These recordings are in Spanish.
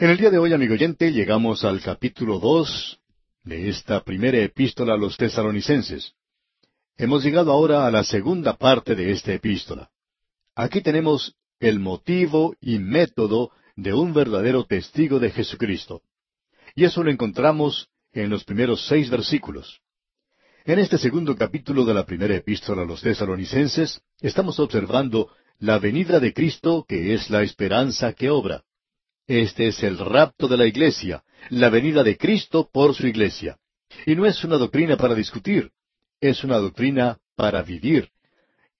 En el día de hoy, amigo oyente, llegamos al capítulo dos de esta primera epístola a los tesalonicenses. Hemos llegado ahora a la segunda parte de esta epístola. Aquí tenemos el motivo y método de un verdadero testigo de Jesucristo. Y eso lo encontramos en los primeros seis versículos. En este segundo capítulo de la primera epístola a los tesalonicenses, estamos observando la venida de Cristo, que es la esperanza que obra. Este es el rapto de la iglesia, la venida de Cristo por su iglesia. Y no es una doctrina para discutir, es una doctrina para vivir.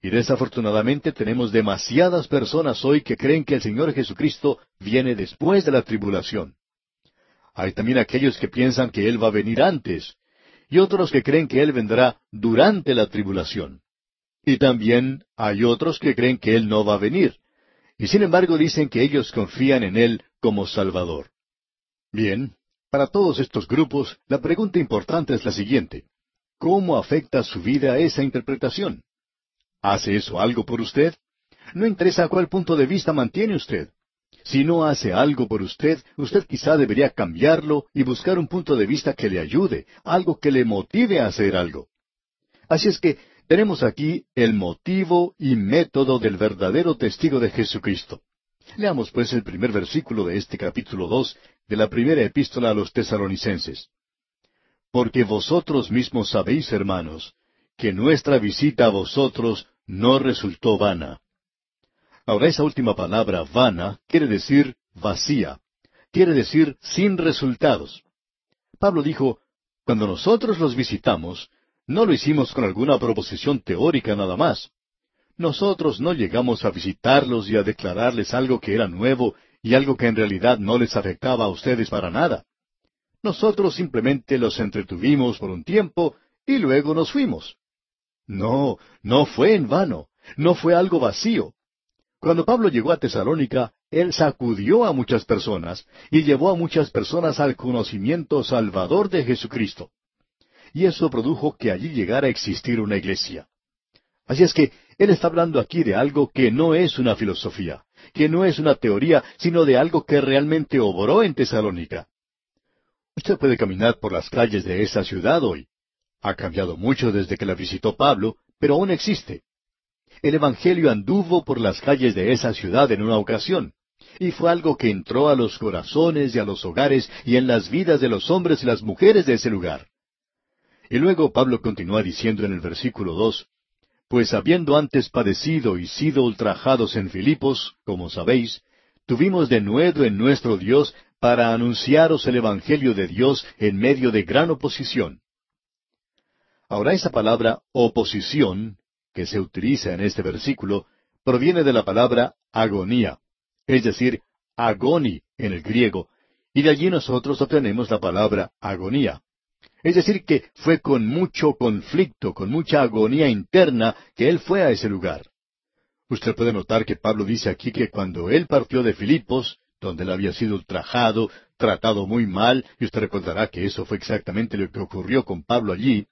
Y desafortunadamente tenemos demasiadas personas hoy que creen que el Señor Jesucristo viene después de la tribulación. Hay también aquellos que piensan que Él va a venir antes, y otros que creen que Él vendrá durante la tribulación. Y también hay otros que creen que Él no va a venir, y sin embargo dicen que ellos confían en Él como Salvador. Bien, para todos estos grupos, la pregunta importante es la siguiente. ¿Cómo afecta su vida esa interpretación? ¿Hace eso algo por usted? No interesa cuál punto de vista mantiene usted. Si no hace algo por usted, usted quizá debería cambiarlo y buscar un punto de vista que le ayude, algo que le motive a hacer algo. Así es que tenemos aquí el motivo y método del verdadero testigo de Jesucristo. Leamos pues el primer versículo de este capítulo dos de la primera epístola a los tesalonicenses. Porque vosotros mismos sabéis, hermanos, que nuestra visita a vosotros no resultó vana. Ahora esa última palabra, vana, quiere decir vacía, quiere decir sin resultados. Pablo dijo, cuando nosotros los visitamos, no lo hicimos con alguna proposición teórica nada más. Nosotros no llegamos a visitarlos y a declararles algo que era nuevo y algo que en realidad no les afectaba a ustedes para nada. Nosotros simplemente los entretuvimos por un tiempo y luego nos fuimos. No, no fue en vano, no fue algo vacío. Cuando Pablo llegó a Tesalónica, él sacudió a muchas personas y llevó a muchas personas al conocimiento salvador de Jesucristo. Y eso produjo que allí llegara a existir una iglesia. Así es que él está hablando aquí de algo que no es una filosofía, que no es una teoría, sino de algo que realmente obró en Tesalónica. Usted puede caminar por las calles de esa ciudad hoy. Ha cambiado mucho desde que la visitó Pablo, pero aún existe. El Evangelio anduvo por las calles de esa ciudad en una ocasión, y fue algo que entró a los corazones y a los hogares y en las vidas de los hombres y las mujeres de ese lugar. Y luego Pablo continúa diciendo en el versículo dos, pues habiendo antes padecido y sido ultrajados en Filipos, como sabéis, tuvimos de nuevo en nuestro Dios para anunciaros el Evangelio de Dios en medio de gran oposición. Ahora esa palabra oposición, que se utiliza en este versículo, proviene de la palabra agonía, es decir, agoni en el griego, y de allí nosotros obtenemos la palabra agonía. Es decir, que fue con mucho conflicto, con mucha agonía interna, que él fue a ese lugar. Usted puede notar que Pablo dice aquí que cuando él partió de Filipos, donde él había sido ultrajado, tratado muy mal, y usted recordará que eso fue exactamente lo que ocurrió con Pablo allí,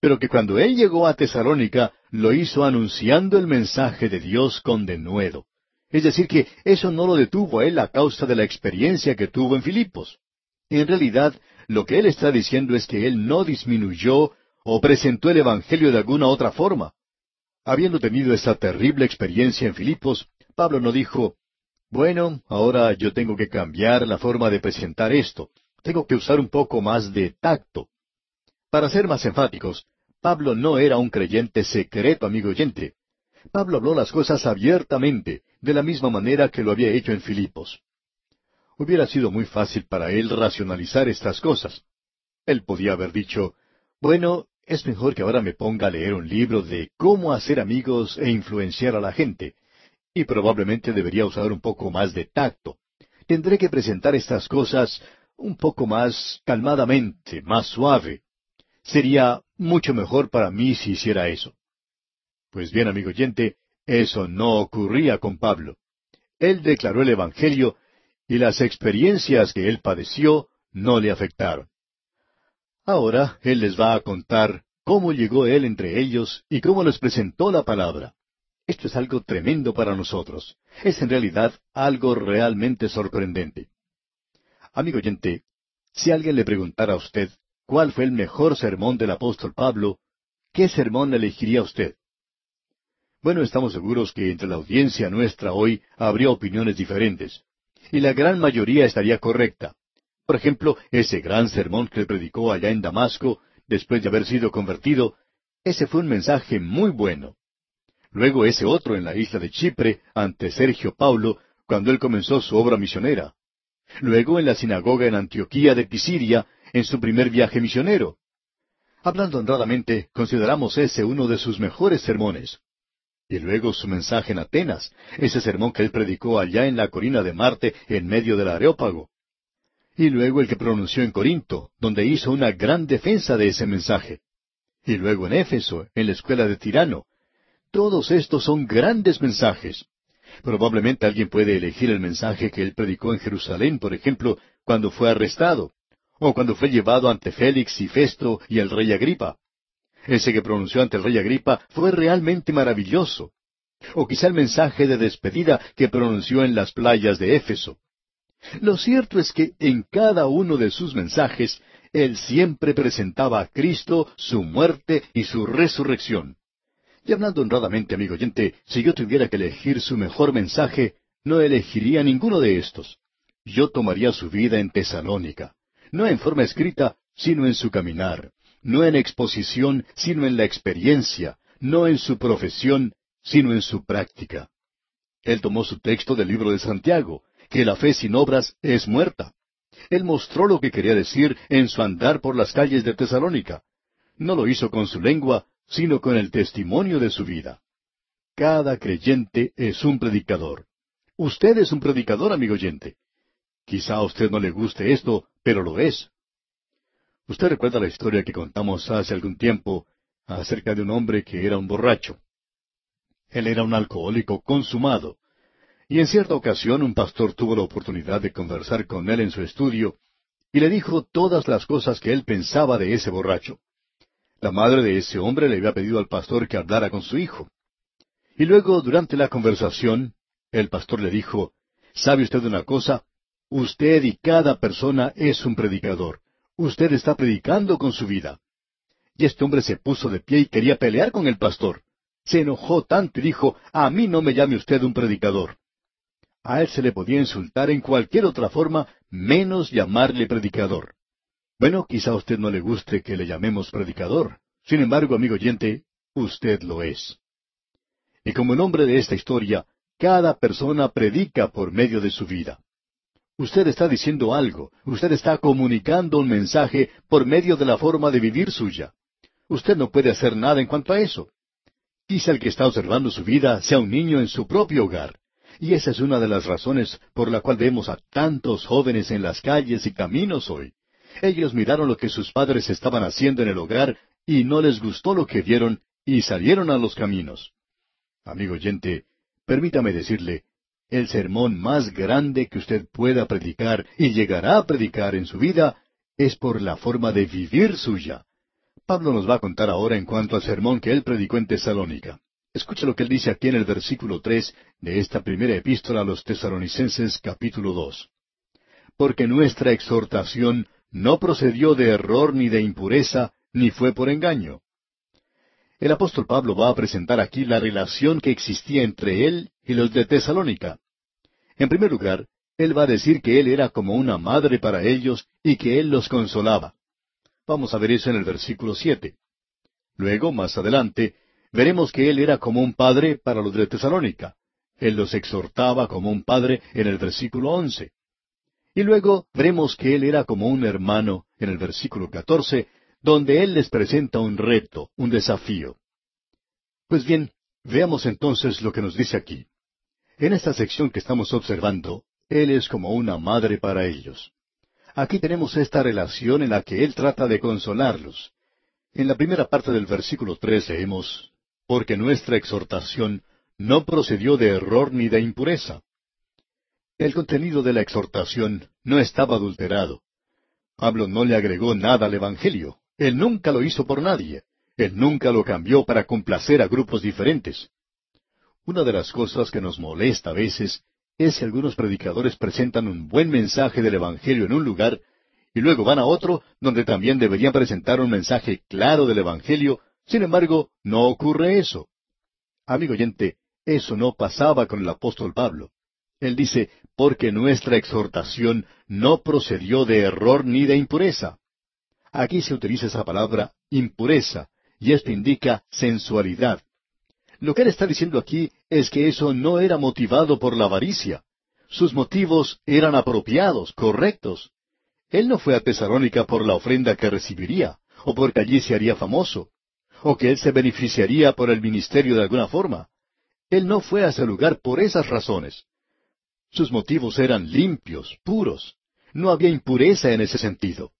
pero que cuando él llegó a Tesalónica lo hizo anunciando el mensaje de Dios con denuedo. Es decir, que eso no lo detuvo a él a causa de la experiencia que tuvo en Filipos. En realidad, lo que él está diciendo es que él no disminuyó o presentó el Evangelio de alguna otra forma. Habiendo tenido esa terrible experiencia en Filipos, Pablo no dijo, bueno, ahora yo tengo que cambiar la forma de presentar esto, tengo que usar un poco más de tacto. Para ser más enfáticos, Pablo no era un creyente secreto, amigo oyente. Pablo habló las cosas abiertamente, de la misma manera que lo había hecho en Filipos. Hubiera sido muy fácil para él racionalizar estas cosas. Él podía haber dicho, bueno, es mejor que ahora me ponga a leer un libro de cómo hacer amigos e influenciar a la gente, y probablemente debería usar un poco más de tacto. Tendré que presentar estas cosas un poco más calmadamente, más suave. Sería mucho mejor para mí si hiciera eso. Pues bien, amigo oyente, eso no ocurría con Pablo. Él declaró el Evangelio y las experiencias que él padeció no le afectaron. Ahora él les va a contar cómo llegó él entre ellos y cómo les presentó la palabra. Esto es algo tremendo para nosotros. Es en realidad algo realmente sorprendente. Amigo oyente, si alguien le preguntara a usted cuál fue el mejor sermón del apóstol Pablo, ¿qué sermón elegiría usted? Bueno, estamos seguros que entre la audiencia nuestra hoy habría opiniones diferentes, y la gran mayoría estaría correcta. Por ejemplo, ese gran sermón que predicó allá en Damasco, después de haber sido convertido, ese fue un mensaje muy bueno. Luego ese otro en la isla de Chipre, ante Sergio Paulo, cuando él comenzó su obra misionera. Luego en la sinagoga en Antioquía de Pisidia, en su primer viaje misionero. Hablando honradamente, consideramos ese uno de sus mejores sermones. Y luego su mensaje en Atenas, ese sermón que él predicó allá en la colina de Marte, en medio del Areópago. Y luego el que pronunció en Corinto, donde hizo una gran defensa de ese mensaje. Y luego en Éfeso, en la escuela de Tirano. Todos estos son grandes mensajes. Probablemente alguien puede elegir el mensaje que él predicó en Jerusalén, por ejemplo, cuando fue arrestado, o cuando fue llevado ante Félix y Festo y el rey Agripa. Ese que pronunció ante el rey Agripa fue realmente maravilloso. O quizá el mensaje de despedida que pronunció en las playas de Éfeso. Lo cierto es que en cada uno de sus mensajes, él siempre presentaba a Cristo, su muerte y su resurrección. Y hablando honradamente, amigo oyente, si yo tuviera que elegir su mejor mensaje, no elegiría ninguno de estos. Yo tomaría su vida en Tesalónica, no en forma escrita, sino en su caminar no en exposición, sino en la experiencia, no en su profesión, sino en su práctica. Él tomó su texto del libro de Santiago, que la fe sin obras es muerta. Él mostró lo que quería decir en su andar por las calles de Tesalónica. No lo hizo con su lengua, sino con el testimonio de su vida. Cada creyente es un predicador. Usted es un predicador, amigo oyente. Quizá a usted no le guste esto, pero lo es. Usted recuerda la historia que contamos hace algún tiempo acerca de un hombre que era un borracho. Él era un alcohólico consumado. Y en cierta ocasión un pastor tuvo la oportunidad de conversar con él en su estudio y le dijo todas las cosas que él pensaba de ese borracho. La madre de ese hombre le había pedido al pastor que hablara con su hijo. Y luego, durante la conversación, el pastor le dijo, ¿Sabe usted una cosa? Usted y cada persona es un predicador. Usted está predicando con su vida. Y este hombre se puso de pie y quería pelear con el pastor. Se enojó tanto y dijo, a mí no me llame usted un predicador. A él se le podía insultar en cualquier otra forma, menos llamarle predicador. Bueno, quizá a usted no le guste que le llamemos predicador. Sin embargo, amigo oyente, usted lo es. Y como el hombre de esta historia, cada persona predica por medio de su vida. Usted está diciendo algo, usted está comunicando un mensaje por medio de la forma de vivir suya. Usted no puede hacer nada en cuanto a eso. Quizá el que está observando su vida sea un niño en su propio hogar. Y esa es una de las razones por la cual vemos a tantos jóvenes en las calles y caminos hoy. Ellos miraron lo que sus padres estaban haciendo en el hogar y no les gustó lo que vieron y salieron a los caminos. Amigo oyente, permítame decirle, el sermón más grande que usted pueda predicar y llegará a predicar en su vida es por la forma de vivir suya. Pablo nos va a contar ahora en cuanto al sermón que él predicó en Tesalónica. Escuche lo que él dice aquí en el versículo tres de esta primera epístola a los tesalonicenses capítulo dos. Porque nuestra exhortación no procedió de error ni de impureza, ni fue por engaño. El apóstol Pablo va a presentar aquí la relación que existía entre él y los de Tesalónica. En primer lugar, él va a decir que él era como una madre para ellos y que él los consolaba. Vamos a ver eso en el versículo siete. Luego, más adelante, veremos que él era como un padre para los de Tesalónica. Él los exhortaba como un padre en el versículo once. Y luego veremos que él era como un hermano en el versículo catorce, donde él les presenta un reto, un desafío. Pues bien, veamos entonces lo que nos dice aquí. En esta sección que estamos observando, Él es como una madre para ellos. Aquí tenemos esta relación en la que Él trata de consolarlos. En la primera parte del versículo tres leemos, Porque nuestra exhortación no procedió de error ni de impureza. El contenido de la exhortación no estaba adulterado. Pablo no le agregó nada al Evangelio. Él nunca lo hizo por nadie. Él nunca lo cambió para complacer a grupos diferentes. Una de las cosas que nos molesta a veces es que algunos predicadores presentan un buen mensaje del Evangelio en un lugar y luego van a otro donde también deberían presentar un mensaje claro del Evangelio, sin embargo, no ocurre eso. Amigo oyente, eso no pasaba con el apóstol Pablo. Él dice, porque nuestra exhortación no procedió de error ni de impureza. Aquí se utiliza esa palabra impureza, y esto indica sensualidad. Lo que él está diciendo aquí es que eso no era motivado por la avaricia. Sus motivos eran apropiados, correctos. Él no fue a Tesalónica por la ofrenda que recibiría, o porque allí se haría famoso, o que él se beneficiaría por el ministerio de alguna forma. Él no fue a ese lugar por esas razones. Sus motivos eran limpios, puros. No había impureza en ese sentido.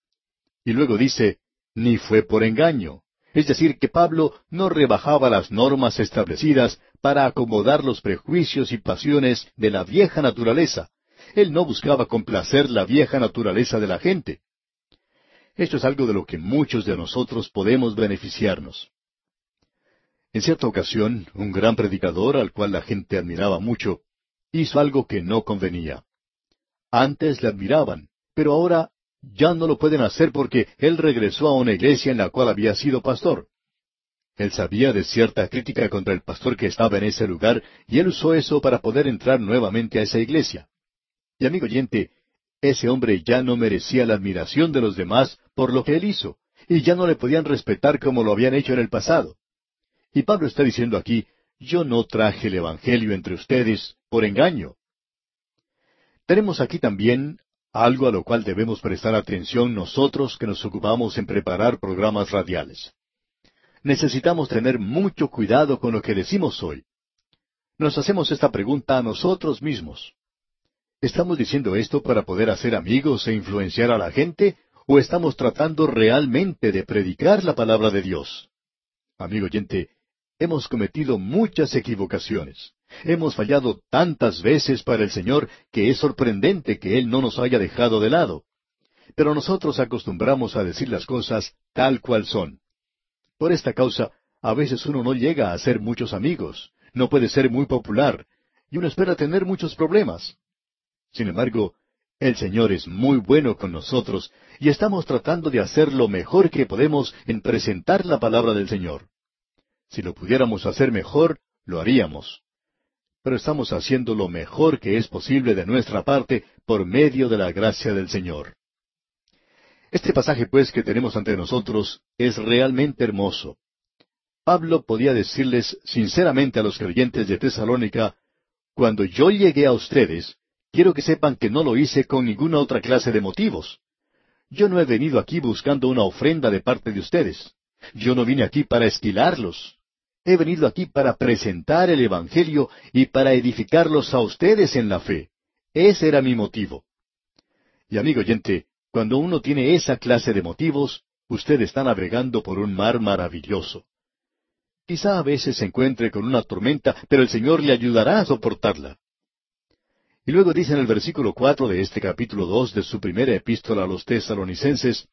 Y luego dice, ni fue por engaño. Es decir, que Pablo no rebajaba las normas establecidas para acomodar los prejuicios y pasiones de la vieja naturaleza. Él no buscaba complacer la vieja naturaleza de la gente. Esto es algo de lo que muchos de nosotros podemos beneficiarnos. En cierta ocasión, un gran predicador, al cual la gente admiraba mucho, hizo algo que no convenía. Antes le admiraban, pero ahora ya no lo pueden hacer porque él regresó a una iglesia en la cual había sido pastor. Él sabía de cierta crítica contra el pastor que estaba en ese lugar y él usó eso para poder entrar nuevamente a esa iglesia. Y amigo oyente, ese hombre ya no merecía la admiración de los demás por lo que él hizo, y ya no le podían respetar como lo habían hecho en el pasado. Y Pablo está diciendo aquí, yo no traje el Evangelio entre ustedes por engaño. Tenemos aquí también algo a lo cual debemos prestar atención nosotros que nos ocupamos en preparar programas radiales. Necesitamos tener mucho cuidado con lo que decimos hoy. Nos hacemos esta pregunta a nosotros mismos. ¿Estamos diciendo esto para poder hacer amigos e influenciar a la gente? ¿O estamos tratando realmente de predicar la palabra de Dios? Amigo oyente, hemos cometido muchas equivocaciones. Hemos fallado tantas veces para el Señor que es sorprendente que Él no nos haya dejado de lado. Pero nosotros acostumbramos a decir las cosas tal cual son. Por esta causa, a veces uno no llega a hacer muchos amigos, no puede ser muy popular, y uno espera tener muchos problemas. Sin embargo, el Señor es muy bueno con nosotros y estamos tratando de hacer lo mejor que podemos en presentar la palabra del Señor. Si lo pudiéramos hacer mejor, lo haríamos. Pero estamos haciendo lo mejor que es posible de nuestra parte por medio de la gracia del Señor. Este pasaje, pues, que tenemos ante nosotros es realmente hermoso. Pablo podía decirles sinceramente a los creyentes de Tesalónica, cuando yo llegué a ustedes, quiero que sepan que no lo hice con ninguna otra clase de motivos. Yo no he venido aquí buscando una ofrenda de parte de ustedes. Yo no vine aquí para esquilarlos. He venido aquí para presentar el Evangelio y para edificarlos a ustedes en la fe. Ese era mi motivo. Y amigo oyente, cuando uno tiene esa clase de motivos, usted está navegando por un mar maravilloso. Quizá a veces se encuentre con una tormenta, pero el Señor le ayudará a soportarla. Y luego dice en el versículo cuatro de este capítulo dos de su primera epístola a los tesalonicenses,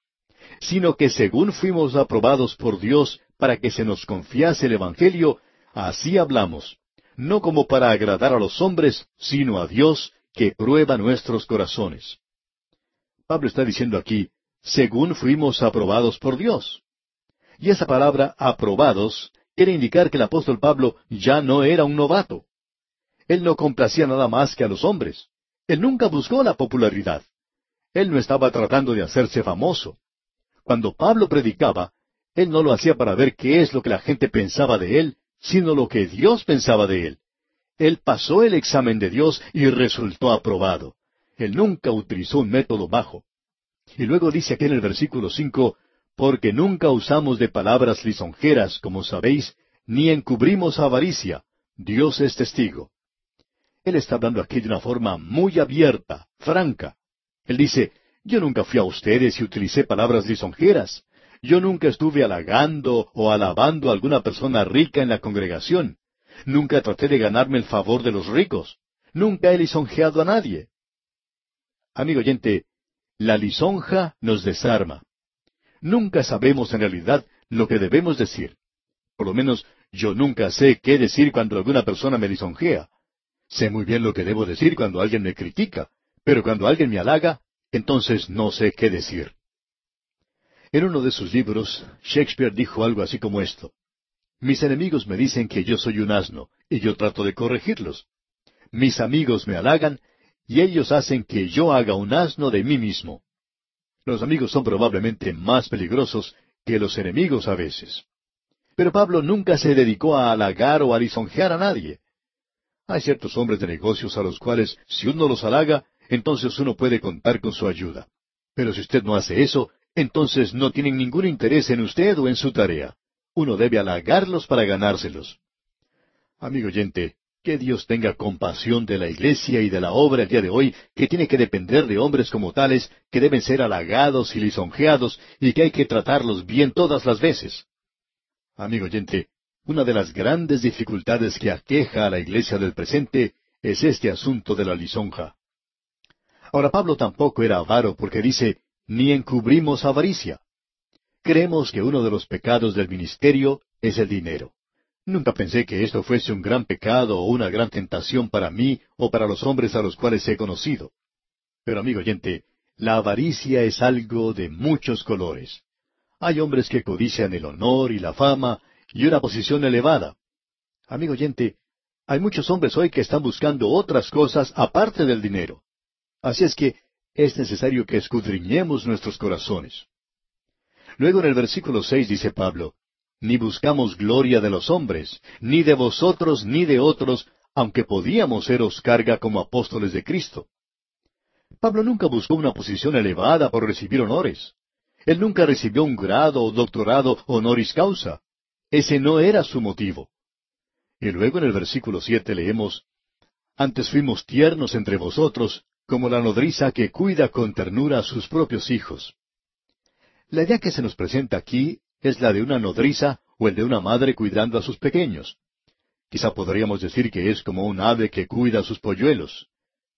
sino que según fuimos aprobados por Dios para que se nos confiase el Evangelio, así hablamos, no como para agradar a los hombres, sino a Dios que prueba nuestros corazones. Pablo está diciendo aquí, según fuimos aprobados por Dios. Y esa palabra aprobados quiere indicar que el apóstol Pablo ya no era un novato. Él no complacía nada más que a los hombres. Él nunca buscó la popularidad. Él no estaba tratando de hacerse famoso. Cuando Pablo predicaba, él no lo hacía para ver qué es lo que la gente pensaba de él, sino lo que Dios pensaba de él. Él pasó el examen de Dios y resultó aprobado. Él nunca utilizó un método bajo. Y luego dice aquí en el versículo cinco, porque nunca usamos de palabras lisonjeras, como sabéis, ni encubrimos avaricia. Dios es testigo. Él está hablando aquí de una forma muy abierta, franca. Él dice, yo nunca fui a ustedes y utilicé palabras lisonjeras. Yo nunca estuve halagando o alabando a alguna persona rica en la congregación. Nunca traté de ganarme el favor de los ricos. Nunca he lisonjeado a nadie. Amigo oyente, la lisonja nos desarma. Nunca sabemos en realidad lo que debemos decir. Por lo menos yo nunca sé qué decir cuando alguna persona me lisonjea. Sé muy bien lo que debo decir cuando alguien me critica, pero cuando alguien me halaga, entonces no sé qué decir. En uno de sus libros, Shakespeare dijo algo así como esto. Mis enemigos me dicen que yo soy un asno, y yo trato de corregirlos. Mis amigos me halagan, y ellos hacen que yo haga un asno de mí mismo. Los amigos son probablemente más peligrosos que los enemigos a veces. Pero Pablo nunca se dedicó a halagar o a lisonjear a nadie. Hay ciertos hombres de negocios a los cuales, si uno los halaga, entonces uno puede contar con su ayuda. Pero si usted no hace eso, entonces no tienen ningún interés en usted o en su tarea. Uno debe halagarlos para ganárselos. Amigo oyente, que Dios tenga compasión de la iglesia y de la obra el día de hoy, que tiene que depender de hombres como tales, que deben ser halagados y lisonjeados, y que hay que tratarlos bien todas las veces. Amigo oyente, una de las grandes dificultades que aqueja a la iglesia del presente es este asunto de la lisonja. Ahora Pablo tampoco era avaro porque dice, ni encubrimos avaricia. Creemos que uno de los pecados del ministerio es el dinero. Nunca pensé que esto fuese un gran pecado o una gran tentación para mí o para los hombres a los cuales he conocido. Pero amigo oyente, la avaricia es algo de muchos colores. Hay hombres que codician el honor y la fama y una posición elevada. Amigo oyente, hay muchos hombres hoy que están buscando otras cosas aparte del dinero. Así es que es necesario que escudriñemos nuestros corazones. Luego en el versículo seis dice Pablo, ni buscamos gloria de los hombres, ni de vosotros ni de otros, aunque podíamos seros carga como apóstoles de Cristo. Pablo nunca buscó una posición elevada por recibir honores. Él nunca recibió un grado o doctorado honoris causa. Ese no era su motivo. Y luego en el versículo siete leemos, Antes fuimos tiernos entre vosotros, como la nodriza que cuida con ternura a sus propios hijos. La idea que se nos presenta aquí es la de una nodriza o el de una madre cuidando a sus pequeños. Quizá podríamos decir que es como un ave que cuida a sus polluelos,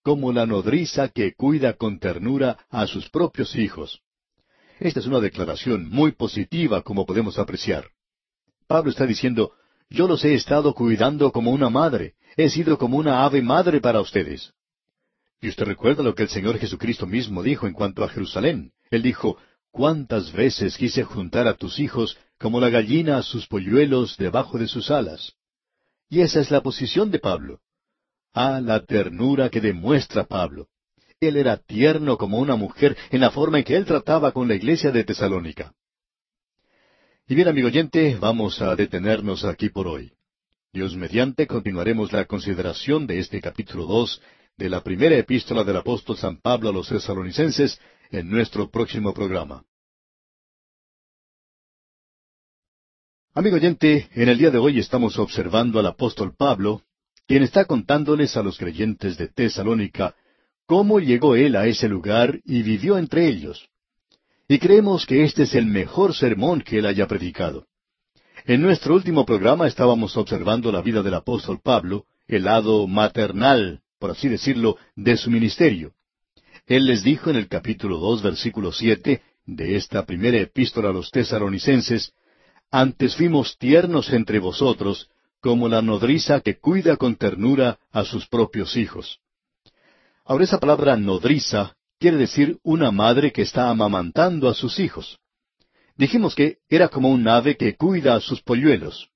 como la nodriza que cuida con ternura a sus propios hijos. Esta es una declaración muy positiva, como podemos apreciar. Pablo está diciendo, yo los he estado cuidando como una madre, he sido como una ave madre para ustedes. Y usted recuerda lo que el Señor Jesucristo mismo dijo en cuanto a Jerusalén. Él dijo, ¿Cuántas veces quise juntar a tus hijos como la gallina a sus polluelos debajo de sus alas? Y esa es la posición de Pablo. Ah, la ternura que demuestra Pablo. Él era tierno como una mujer en la forma en que él trataba con la iglesia de Tesalónica. Y bien, amigo oyente, vamos a detenernos aquí por hoy. Dios mediante continuaremos la consideración de este capítulo dos de la primera epístola del apóstol San Pablo a los tesalonicenses en nuestro próximo programa. Amigo oyente, en el día de hoy estamos observando al apóstol Pablo, quien está contándoles a los creyentes de Tesalónica cómo llegó él a ese lugar y vivió entre ellos. Y creemos que este es el mejor sermón que él haya predicado. En nuestro último programa estábamos observando la vida del apóstol Pablo, el lado maternal, por así decirlo, de su ministerio. Él les dijo en el capítulo dos, versículo siete de esta primera epístola a los tesaronicenses, Antes fuimos tiernos entre vosotros, como la nodriza que cuida con ternura a sus propios hijos. Ahora esa palabra nodriza quiere decir una madre que está amamantando a sus hijos. Dijimos que era como un ave que cuida a sus polluelos.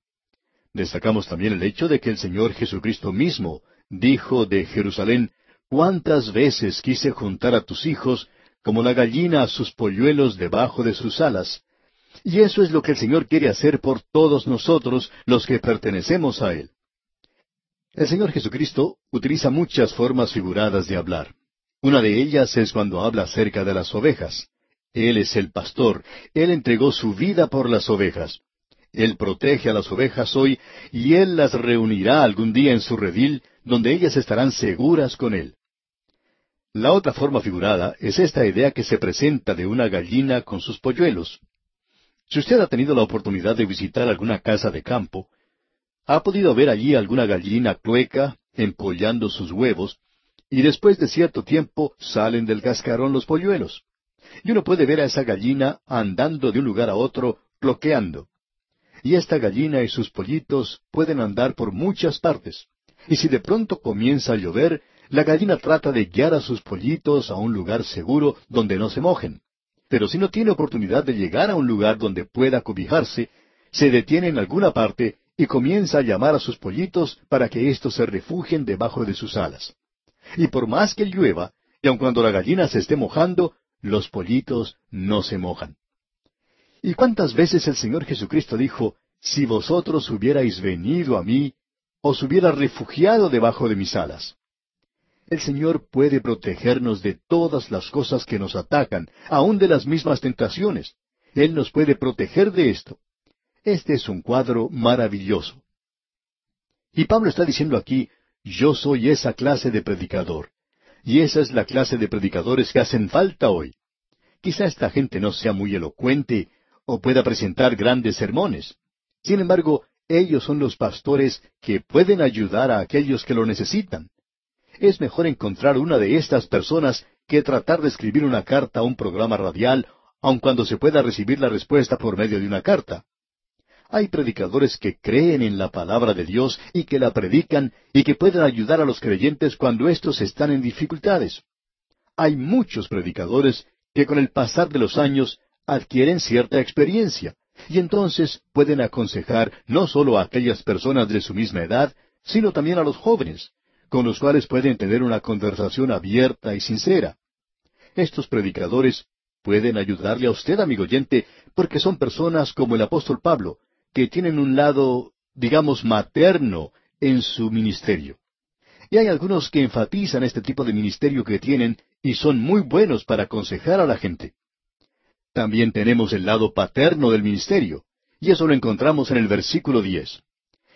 Destacamos también el hecho de que el Señor Jesucristo mismo dijo de Jerusalén, ¿Cuántas veces quise juntar a tus hijos como la gallina a sus polluelos debajo de sus alas? Y eso es lo que el Señor quiere hacer por todos nosotros los que pertenecemos a Él. El Señor Jesucristo utiliza muchas formas figuradas de hablar. Una de ellas es cuando habla acerca de las ovejas. Él es el pastor, Él entregó su vida por las ovejas. Él protege a las ovejas hoy y Él las reunirá algún día en su redil, donde ellas estarán seguras con Él. La otra forma figurada es esta idea que se presenta de una gallina con sus polluelos. Si usted ha tenido la oportunidad de visitar alguna casa de campo, ha podido ver allí alguna gallina clueca empollando sus huevos, y después de cierto tiempo salen del cascarón los polluelos. Y uno puede ver a esa gallina andando de un lugar a otro, cloqueando y esta gallina y sus pollitos pueden andar por muchas partes. Y si de pronto comienza a llover, la gallina trata de guiar a sus pollitos a un lugar seguro donde no se mojen. Pero si no tiene oportunidad de llegar a un lugar donde pueda cobijarse, se detiene en alguna parte y comienza a llamar a sus pollitos para que éstos se refugien debajo de sus alas. Y por más que llueva, y aun cuando la gallina se esté mojando, los pollitos no se mojan. ¿Y cuántas veces el Señor Jesucristo dijo, si vosotros hubierais venido a mí, os hubiera refugiado debajo de mis alas? El Señor puede protegernos de todas las cosas que nos atacan, aun de las mismas tentaciones. Él nos puede proteger de esto. Este es un cuadro maravilloso. Y Pablo está diciendo aquí, yo soy esa clase de predicador. Y esa es la clase de predicadores que hacen falta hoy. Quizá esta gente no sea muy elocuente o pueda presentar grandes sermones. Sin embargo, ellos son los pastores que pueden ayudar a aquellos que lo necesitan. Es mejor encontrar una de estas personas que tratar de escribir una carta a un programa radial, aun cuando se pueda recibir la respuesta por medio de una carta. Hay predicadores que creen en la palabra de Dios y que la predican y que pueden ayudar a los creyentes cuando éstos están en dificultades. Hay muchos predicadores que con el pasar de los años adquieren cierta experiencia y entonces pueden aconsejar no solo a aquellas personas de su misma edad, sino también a los jóvenes, con los cuales pueden tener una conversación abierta y sincera. Estos predicadores pueden ayudarle a usted, amigo oyente, porque son personas como el apóstol Pablo, que tienen un lado, digamos, materno en su ministerio. Y hay algunos que enfatizan este tipo de ministerio que tienen y son muy buenos para aconsejar a la gente. También tenemos el lado paterno del ministerio, y eso lo encontramos en el versículo diez.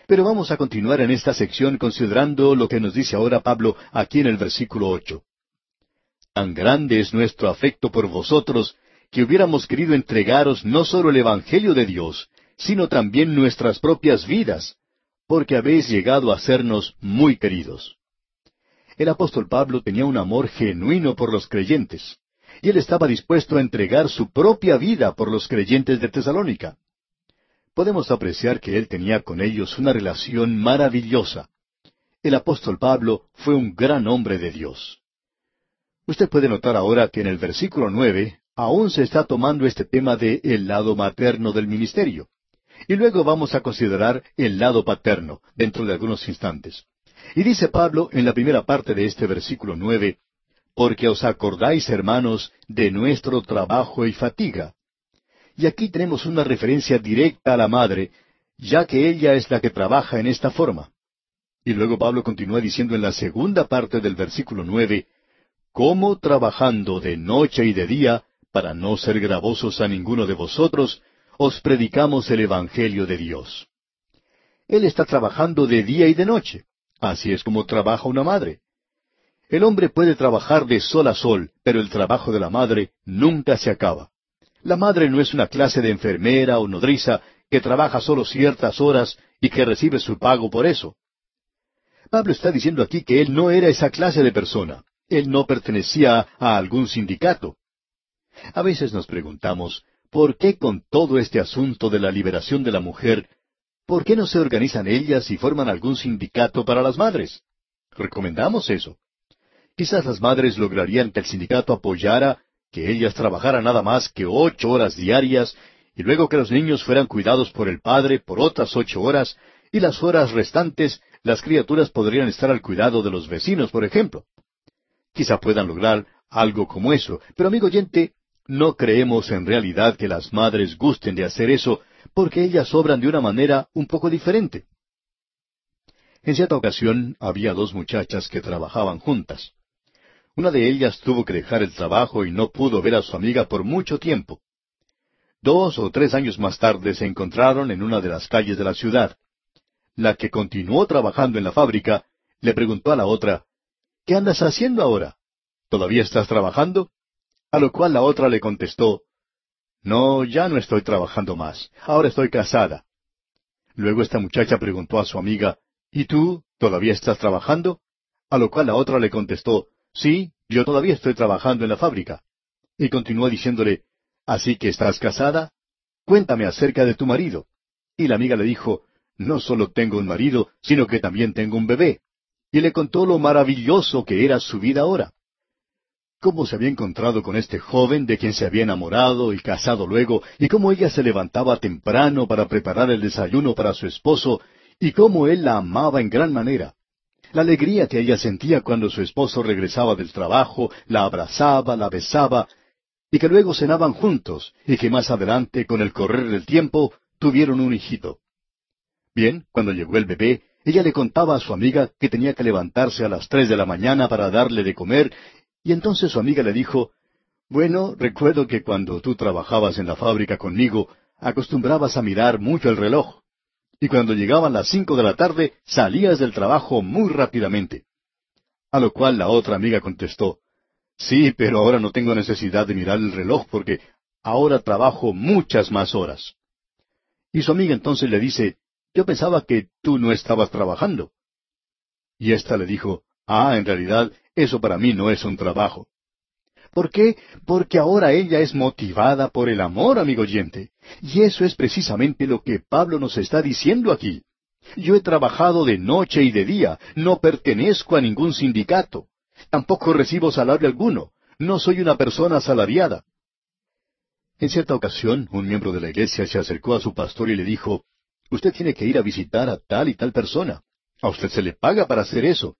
Pero vamos a continuar en esta sección considerando lo que nos dice ahora Pablo aquí en el versículo ocho. Tan grande es nuestro afecto por vosotros que hubiéramos querido entregaros no solo el Evangelio de Dios, sino también nuestras propias vidas, porque habéis llegado a sernos muy queridos. El apóstol Pablo tenía un amor genuino por los creyentes, y él estaba dispuesto a entregar su propia vida por los creyentes de Tesalónica. Podemos apreciar que él tenía con ellos una relación maravillosa. El apóstol Pablo fue un gran hombre de Dios. Usted puede notar ahora que en el versículo nueve aún se está tomando este tema de el lado materno del ministerio. Y luego vamos a considerar el lado paterno dentro de algunos instantes. Y dice Pablo en la primera parte de este versículo nueve, porque os acordáis, hermanos, de nuestro trabajo y fatiga. Y aquí tenemos una referencia directa a la madre, ya que ella es la que trabaja en esta forma. Y luego Pablo continúa diciendo en la segunda parte del versículo nueve, cómo trabajando de noche y de día, para no ser gravosos a ninguno de vosotros, os predicamos el Evangelio de Dios. Él está trabajando de día y de noche. Así es como trabaja una madre. El hombre puede trabajar de sol a sol, pero el trabajo de la madre nunca se acaba. La madre no es una clase de enfermera o nodriza que trabaja solo ciertas horas y que recibe su pago por eso. Pablo está diciendo aquí que él no era esa clase de persona. Él no pertenecía a algún sindicato. A veces nos preguntamos, ¿Por qué con todo este asunto de la liberación de la mujer, por qué no se organizan ellas y forman algún sindicato para las madres? Recomendamos eso. Quizás las madres lograrían que el sindicato apoyara que ellas trabajaran nada más que ocho horas diarias y luego que los niños fueran cuidados por el padre por otras ocho horas y las horas restantes las criaturas podrían estar al cuidado de los vecinos, por ejemplo. Quizá puedan lograr algo como eso, pero amigo oyente, no creemos en realidad que las madres gusten de hacer eso porque ellas obran de una manera un poco diferente. En cierta ocasión había dos muchachas que trabajaban juntas. Una de ellas tuvo que dejar el trabajo y no pudo ver a su amiga por mucho tiempo. Dos o tres años más tarde se encontraron en una de las calles de la ciudad. La que continuó trabajando en la fábrica le preguntó a la otra, ¿Qué andas haciendo ahora? ¿Todavía estás trabajando? A lo cual la otra le contestó, No, ya no estoy trabajando más, ahora estoy casada. Luego esta muchacha preguntó a su amiga, ¿Y tú todavía estás trabajando? A lo cual la otra le contestó, Sí, yo todavía estoy trabajando en la fábrica. Y continuó diciéndole, ¿Así que estás casada? Cuéntame acerca de tu marido. Y la amiga le dijo, No solo tengo un marido, sino que también tengo un bebé. y le contó lo maravilloso que era su vida ahora. Cómo se había encontrado con este joven de quien se había enamorado y casado luego, y cómo ella se levantaba temprano para preparar el desayuno para su esposo, y cómo él la amaba en gran manera. La alegría que ella sentía cuando su esposo regresaba del trabajo, la abrazaba, la besaba, y que luego cenaban juntos, y que más adelante, con el correr del tiempo, tuvieron un hijito. Bien, cuando llegó el bebé, ella le contaba a su amiga que tenía que levantarse a las tres de la mañana para darle de comer, y entonces su amiga le dijo, Bueno, recuerdo que cuando tú trabajabas en la fábrica conmigo, acostumbrabas a mirar mucho el reloj y cuando llegaban las cinco de la tarde salías del trabajo muy rápidamente. A lo cual la otra amiga contestó, Sí, pero ahora no tengo necesidad de mirar el reloj porque ahora trabajo muchas más horas. Y su amiga entonces le dice, Yo pensaba que tú no estabas trabajando. Y ésta le dijo, Ah, en realidad, eso para mí no es un trabajo. ¿Por qué? Porque ahora ella es motivada por el amor, amigo oyente. Y eso es precisamente lo que Pablo nos está diciendo aquí. Yo he trabajado de noche y de día, no pertenezco a ningún sindicato, tampoco recibo salario alguno, no soy una persona asalariada. En cierta ocasión, un miembro de la iglesia se acercó a su pastor y le dijo, Usted tiene que ir a visitar a tal y tal persona. A usted se le paga para hacer eso.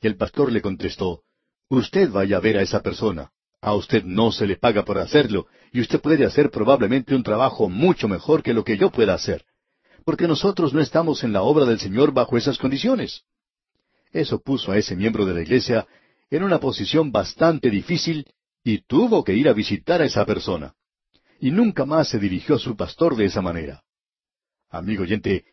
Y el pastor le contestó, Usted vaya a ver a esa persona. A usted no se le paga por hacerlo, y usted puede hacer probablemente un trabajo mucho mejor que lo que yo pueda hacer, porque nosotros no estamos en la obra del Señor bajo esas condiciones. Eso puso a ese miembro de la iglesia en una posición bastante difícil y tuvo que ir a visitar a esa persona. Y nunca más se dirigió a su pastor de esa manera. Amigo oyente,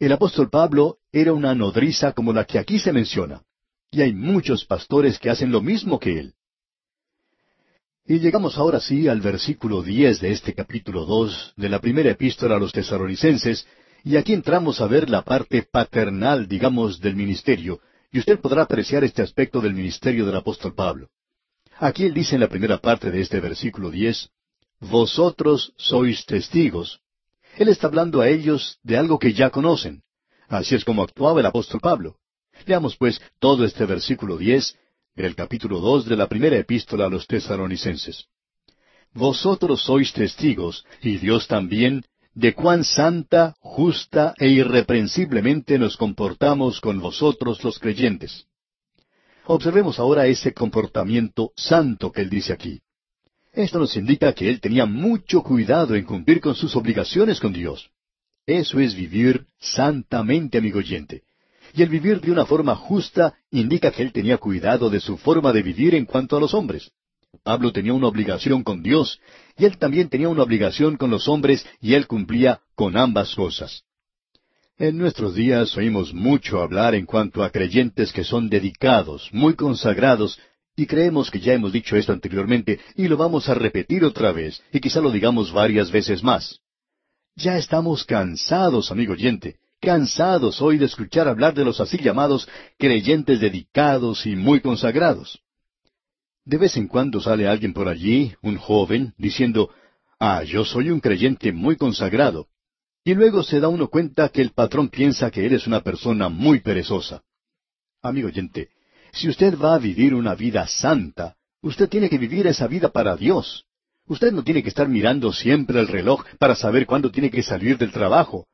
el apóstol Pablo era una nodriza como la que aquí se menciona. Y hay muchos pastores que hacen lo mismo que él. Y llegamos ahora sí al versículo diez de este capítulo dos de la primera epístola a los tesaronicenses, y aquí entramos a ver la parte paternal, digamos, del ministerio, y usted podrá apreciar este aspecto del ministerio del apóstol Pablo. Aquí él dice en la primera parte de este versículo diez, Vosotros sois testigos. Él está hablando a ellos de algo que ya conocen. Así es como actuaba el apóstol Pablo. Leamos pues todo este versículo diez del capítulo dos de la primera epístola a los tesaronicenses. Vosotros sois testigos, y Dios también, de cuán santa, justa e irreprensiblemente nos comportamos con vosotros los creyentes. Observemos ahora ese comportamiento santo que él dice aquí. Esto nos indica que él tenía mucho cuidado en cumplir con sus obligaciones con Dios. Eso es vivir santamente, amigo oyente. Y el vivir de una forma justa indica que él tenía cuidado de su forma de vivir en cuanto a los hombres. Pablo tenía una obligación con Dios, y él también tenía una obligación con los hombres, y él cumplía con ambas cosas. En nuestros días oímos mucho hablar en cuanto a creyentes que son dedicados, muy consagrados, y creemos que ya hemos dicho esto anteriormente, y lo vamos a repetir otra vez, y quizá lo digamos varias veces más. Ya estamos cansados, amigo oyente, cansados hoy de escuchar hablar de los así llamados creyentes dedicados y muy consagrados. De vez en cuando sale alguien por allí, un joven, diciendo, Ah, yo soy un creyente muy consagrado. Y luego se da uno cuenta que el patrón piensa que él es una persona muy perezosa. Amigo oyente, si usted va a vivir una vida santa, usted tiene que vivir esa vida para Dios. Usted no tiene que estar mirando siempre el reloj para saber cuándo tiene que salir del trabajo,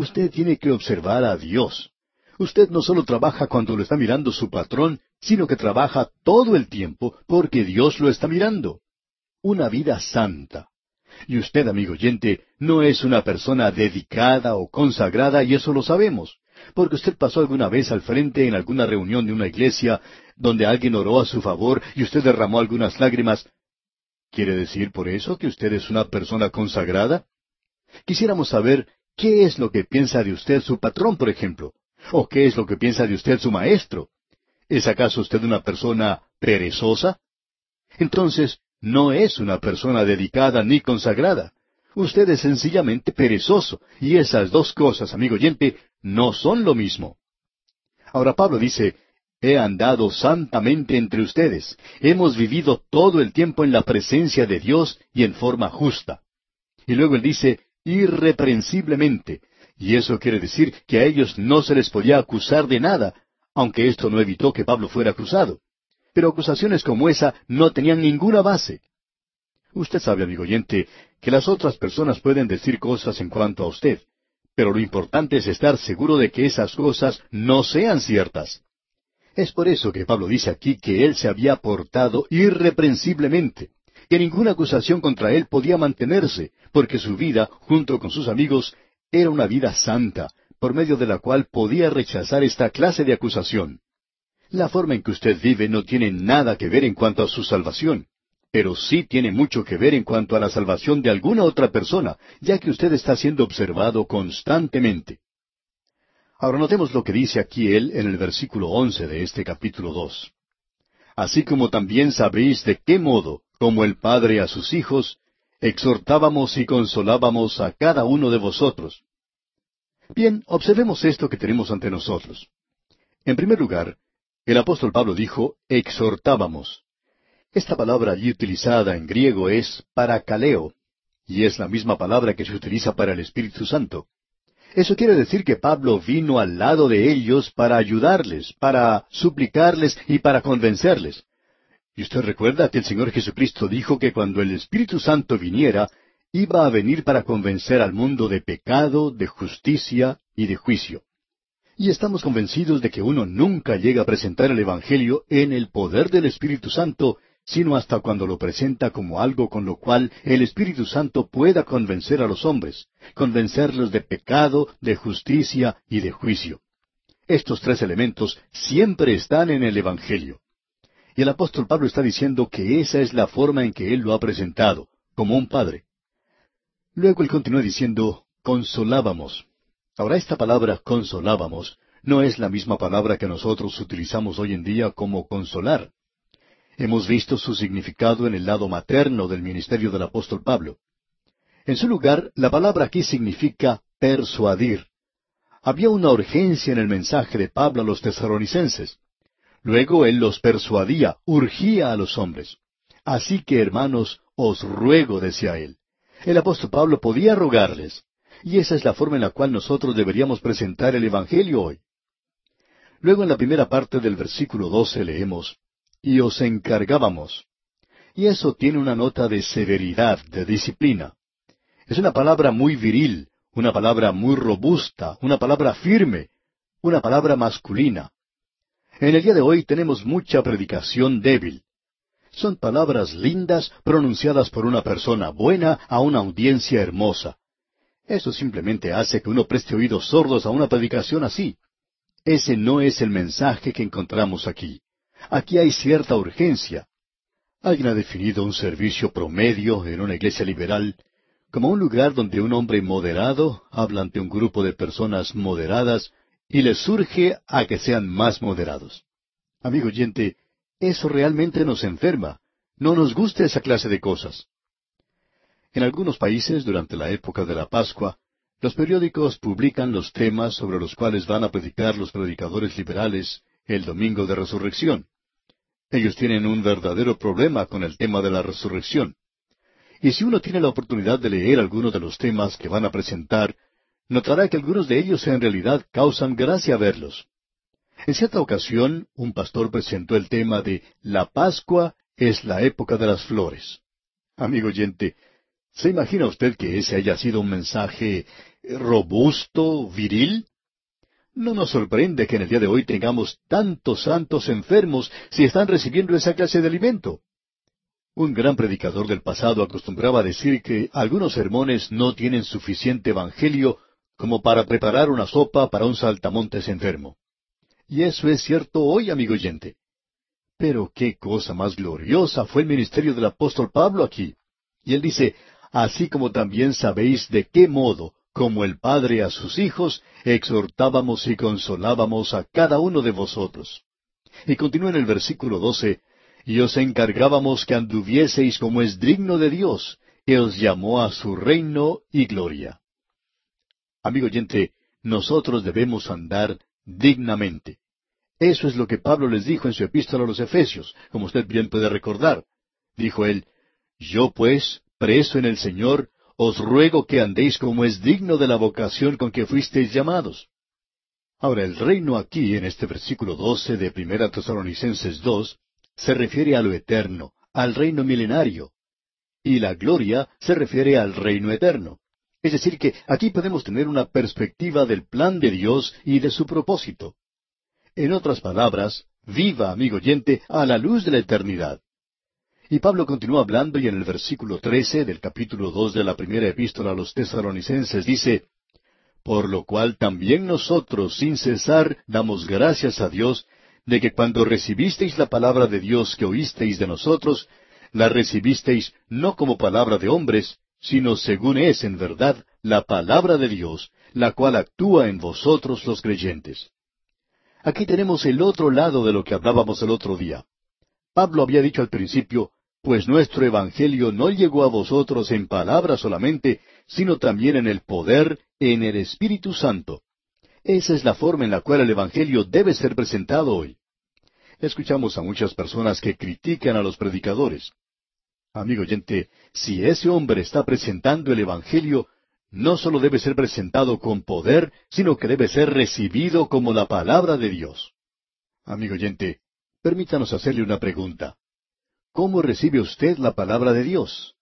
Usted tiene que observar a Dios. Usted no solo trabaja cuando lo está mirando su patrón, sino que trabaja todo el tiempo porque Dios lo está mirando. Una vida santa. Y usted, amigo oyente, no es una persona dedicada o consagrada y eso lo sabemos, porque usted pasó alguna vez al frente en alguna reunión de una iglesia donde alguien oró a su favor y usted derramó algunas lágrimas. ¿Quiere decir por eso que usted es una persona consagrada? Quisiéramos saber ¿Qué es lo que piensa de usted su patrón, por ejemplo? ¿O qué es lo que piensa de usted su maestro? ¿Es acaso usted una persona perezosa? Entonces, no es una persona dedicada ni consagrada. Usted es sencillamente perezoso, y esas dos cosas, amigo oyente, no son lo mismo. Ahora Pablo dice, He andado santamente entre ustedes, hemos vivido todo el tiempo en la presencia de Dios y en forma justa. Y luego él dice, irreprensiblemente. Y eso quiere decir que a ellos no se les podía acusar de nada, aunque esto no evitó que Pablo fuera acusado. Pero acusaciones como esa no tenían ninguna base. Usted sabe, amigo oyente, que las otras personas pueden decir cosas en cuanto a usted, pero lo importante es estar seguro de que esas cosas no sean ciertas. Es por eso que Pablo dice aquí que él se había portado irreprensiblemente, que ninguna acusación contra él podía mantenerse, porque su vida, junto con sus amigos, era una vida santa, por medio de la cual podía rechazar esta clase de acusación. La forma en que usted vive no tiene nada que ver en cuanto a su salvación, pero sí tiene mucho que ver en cuanto a la salvación de alguna otra persona, ya que usted está siendo observado constantemente. Ahora notemos lo que dice aquí él en el versículo once de este capítulo dos. Así como también sabéis de qué modo, como el Padre a sus hijos, exhortábamos y consolábamos a cada uno de vosotros. Bien, observemos esto que tenemos ante nosotros. En primer lugar, el apóstol Pablo dijo, exhortábamos. Esta palabra allí utilizada en griego es paracaleo, y es la misma palabra que se utiliza para el Espíritu Santo. Eso quiere decir que Pablo vino al lado de ellos para ayudarles, para suplicarles y para convencerles. Y usted recuerda que el Señor Jesucristo dijo que cuando el Espíritu Santo viniera, iba a venir para convencer al mundo de pecado, de justicia y de juicio. Y estamos convencidos de que uno nunca llega a presentar el Evangelio en el poder del Espíritu Santo, sino hasta cuando lo presenta como algo con lo cual el Espíritu Santo pueda convencer a los hombres, convencerlos de pecado, de justicia y de juicio. Estos tres elementos siempre están en el Evangelio. Y el apóstol Pablo está diciendo que esa es la forma en que él lo ha presentado, como un padre. Luego él continúa diciendo, consolábamos. Ahora esta palabra consolábamos no es la misma palabra que nosotros utilizamos hoy en día como consolar. Hemos visto su significado en el lado materno del ministerio del apóstol Pablo. En su lugar, la palabra aquí significa persuadir. Había una urgencia en el mensaje de Pablo a los tesalonicenses. Luego él los persuadía, urgía a los hombres. Así que, hermanos, os ruego, decía él. El apóstol Pablo podía rogarles, y esa es la forma en la cual nosotros deberíamos presentar el Evangelio hoy. Luego en la primera parte del versículo doce leemos, y os encargábamos. Y eso tiene una nota de severidad, de disciplina. Es una palabra muy viril, una palabra muy robusta, una palabra firme, una palabra masculina. En el día de hoy tenemos mucha predicación débil. Son palabras lindas pronunciadas por una persona buena a una audiencia hermosa. Eso simplemente hace que uno preste oídos sordos a una predicación así. Ese no es el mensaje que encontramos aquí. Aquí hay cierta urgencia. Alguien ha definido un servicio promedio en una iglesia liberal como un lugar donde un hombre moderado habla ante un grupo de personas moderadas y les surge a que sean más moderados. Amigo oyente, eso realmente nos enferma. No nos gusta esa clase de cosas. En algunos países, durante la época de la Pascua, los periódicos publican los temas sobre los cuales van a predicar los predicadores liberales el domingo de resurrección. Ellos tienen un verdadero problema con el tema de la resurrección. Y si uno tiene la oportunidad de leer algunos de los temas que van a presentar, notará que algunos de ellos en realidad causan gracia verlos. En cierta ocasión, un pastor presentó el tema de La Pascua es la época de las flores. Amigo oyente, ¿Se imagina usted que ese haya sido un mensaje robusto, viril? No nos sorprende que en el día de hoy tengamos tantos santos enfermos si están recibiendo esa clase de alimento. Un gran predicador del pasado acostumbraba a decir que algunos sermones no tienen suficiente evangelio como para preparar una sopa para un saltamontes enfermo. Y eso es cierto hoy, amigo oyente. Pero qué cosa más gloriosa fue el ministerio del apóstol Pablo aquí. Y él dice, así como también sabéis de qué modo, como el Padre a sus hijos, exhortábamos y consolábamos a cada uno de vosotros. Y continúa en el versículo doce, y os encargábamos que anduvieseis como es digno de Dios, que os llamó a su reino y gloria. Amigo oyente, nosotros debemos andar dignamente. Eso es lo que Pablo les dijo en su epístola a los Efesios, como usted bien puede recordar. Dijo él, Yo pues, preso en el Señor, os ruego que andéis como es digno de la vocación con que fuisteis llamados. Ahora, el reino aquí, en este versículo doce de Primera Tesalonicenses dos, se refiere a lo eterno, al reino milenario. Y la gloria se refiere al reino eterno. Es decir, que aquí podemos tener una perspectiva del plan de Dios y de su propósito. En otras palabras, viva, amigo oyente, a la luz de la eternidad. Y Pablo continúa hablando y en el versículo trece del capítulo dos de la primera epístola a los tesalonicenses dice, Por lo cual también nosotros sin cesar damos gracias a Dios de que cuando recibisteis la palabra de Dios que oísteis de nosotros, la recibisteis no como palabra de hombres, sino según es en verdad la palabra de Dios, la cual actúa en vosotros los creyentes. Aquí tenemos el otro lado de lo que hablábamos el otro día. Pablo había dicho al principio, pues nuestro Evangelio no llegó a vosotros en palabra solamente, sino también en el poder, en el Espíritu Santo. Esa es la forma en la cual el Evangelio debe ser presentado hoy. Escuchamos a muchas personas que critican a los predicadores. Amigo oyente, si ese hombre está presentando el Evangelio, no solo debe ser presentado con poder, sino que debe ser recibido como la palabra de Dios. Amigo oyente, permítanos hacerle una pregunta. ¿Cómo recibe usted la palabra de Dios?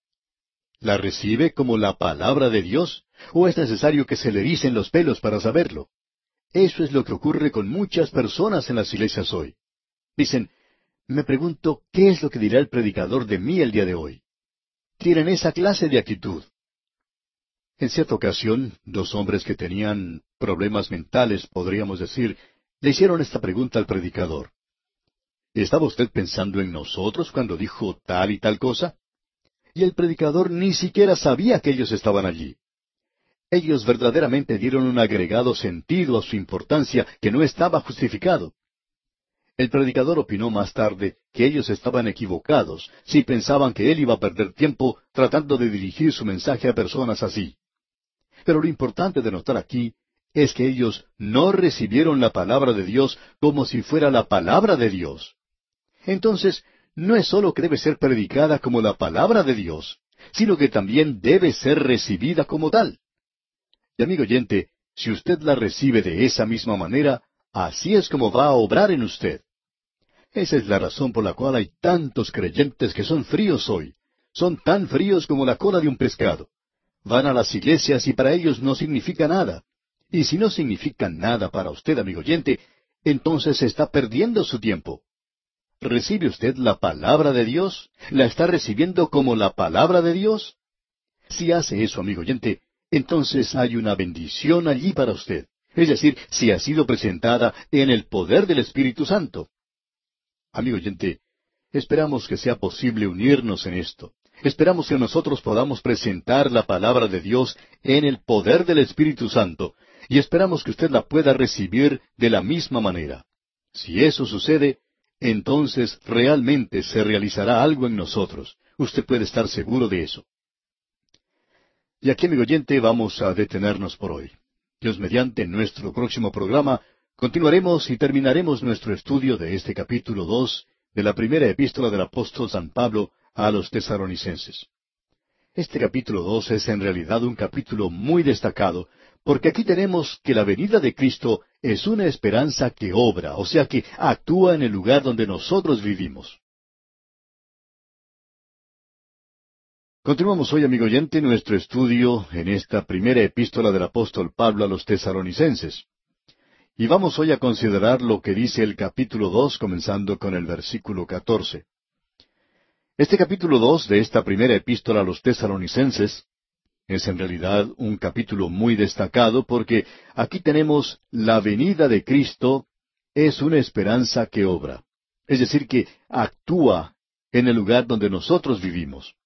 ¿La recibe como la palabra de Dios? ¿O es necesario que se le ericen los pelos para saberlo? Eso es lo que ocurre con muchas personas en las iglesias hoy. Dicen, me pregunto, ¿qué es lo que dirá el predicador de mí el día de hoy? Tienen esa clase de actitud. En cierta ocasión, dos hombres que tenían problemas mentales, podríamos decir, le hicieron esta pregunta al predicador. ¿Estaba usted pensando en nosotros cuando dijo tal y tal cosa? Y el predicador ni siquiera sabía que ellos estaban allí. Ellos verdaderamente dieron un agregado sentido a su importancia que no estaba justificado. El predicador opinó más tarde que ellos estaban equivocados si pensaban que él iba a perder tiempo tratando de dirigir su mensaje a personas así. Pero lo importante de notar aquí es que ellos no recibieron la palabra de Dios como si fuera la palabra de Dios. Entonces, no es sólo que debe ser predicada como la palabra de Dios, sino que también debe ser recibida como tal. Y amigo oyente, si usted la recibe de esa misma manera, así es como va a obrar en usted. Esa es la razón por la cual hay tantos creyentes que son fríos hoy. Son tan fríos como la cola de un pescado. Van a las iglesias y para ellos no significa nada. Y si no significa nada para usted, amigo oyente, entonces está perdiendo su tiempo. ¿Recibe usted la palabra de Dios? ¿La está recibiendo como la palabra de Dios? Si hace eso, amigo oyente, entonces hay una bendición allí para usted. Es decir, si ha sido presentada en el poder del Espíritu Santo. Amigo oyente, esperamos que sea posible unirnos en esto. Esperamos que nosotros podamos presentar la palabra de Dios en el poder del Espíritu Santo, y esperamos que usted la pueda recibir de la misma manera. Si eso sucede, entonces realmente se realizará algo en nosotros. Usted puede estar seguro de eso. Y aquí, amigo oyente, vamos a detenernos por hoy. Dios mediante, nuestro próximo programa Continuaremos y terminaremos nuestro estudio de este capítulo dos de la primera epístola del apóstol San Pablo a los tesaronicenses. Este capítulo dos es en realidad un capítulo muy destacado, porque aquí tenemos que la venida de Cristo es una esperanza que obra, o sea que actúa en el lugar donde nosotros vivimos. Continuamos hoy, amigo oyente, nuestro estudio en esta primera epístola del apóstol Pablo a los tesaronicenses. Y vamos hoy a considerar lo que dice el capítulo dos, comenzando con el versículo catorce. Este capítulo dos de esta primera epístola a los tesalonicenses es en realidad un capítulo muy destacado porque aquí tenemos la venida de Cristo es una esperanza que obra, es decir, que actúa en el lugar donde nosotros vivimos.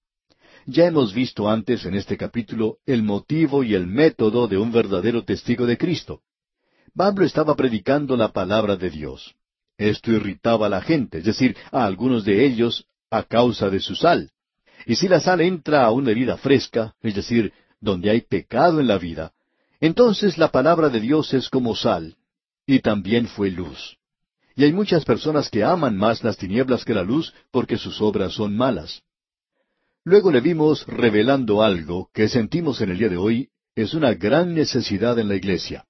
Ya hemos visto antes en este capítulo el motivo y el método de un verdadero testigo de Cristo. Pablo estaba predicando la palabra de Dios. Esto irritaba a la gente, es decir, a algunos de ellos, a causa de su sal. Y si la sal entra a una vida fresca, es decir, donde hay pecado en la vida, entonces la palabra de Dios es como sal, y también fue luz. Y hay muchas personas que aman más las tinieblas que la luz porque sus obras son malas. Luego le vimos revelando algo que sentimos en el día de hoy es una gran necesidad en la iglesia.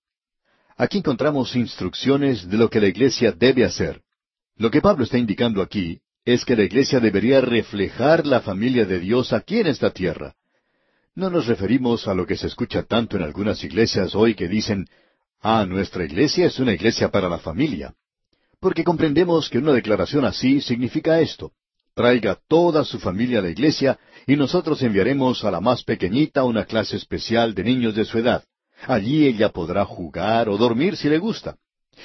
Aquí encontramos instrucciones de lo que la iglesia debe hacer. Lo que Pablo está indicando aquí es que la iglesia debería reflejar la familia de Dios aquí en esta tierra. No nos referimos a lo que se escucha tanto en algunas iglesias hoy que dicen, ah, nuestra iglesia es una iglesia para la familia. Porque comprendemos que una declaración así significa esto. Traiga toda su familia a la iglesia y nosotros enviaremos a la más pequeñita una clase especial de niños de su edad. Allí ella podrá jugar o dormir si le gusta.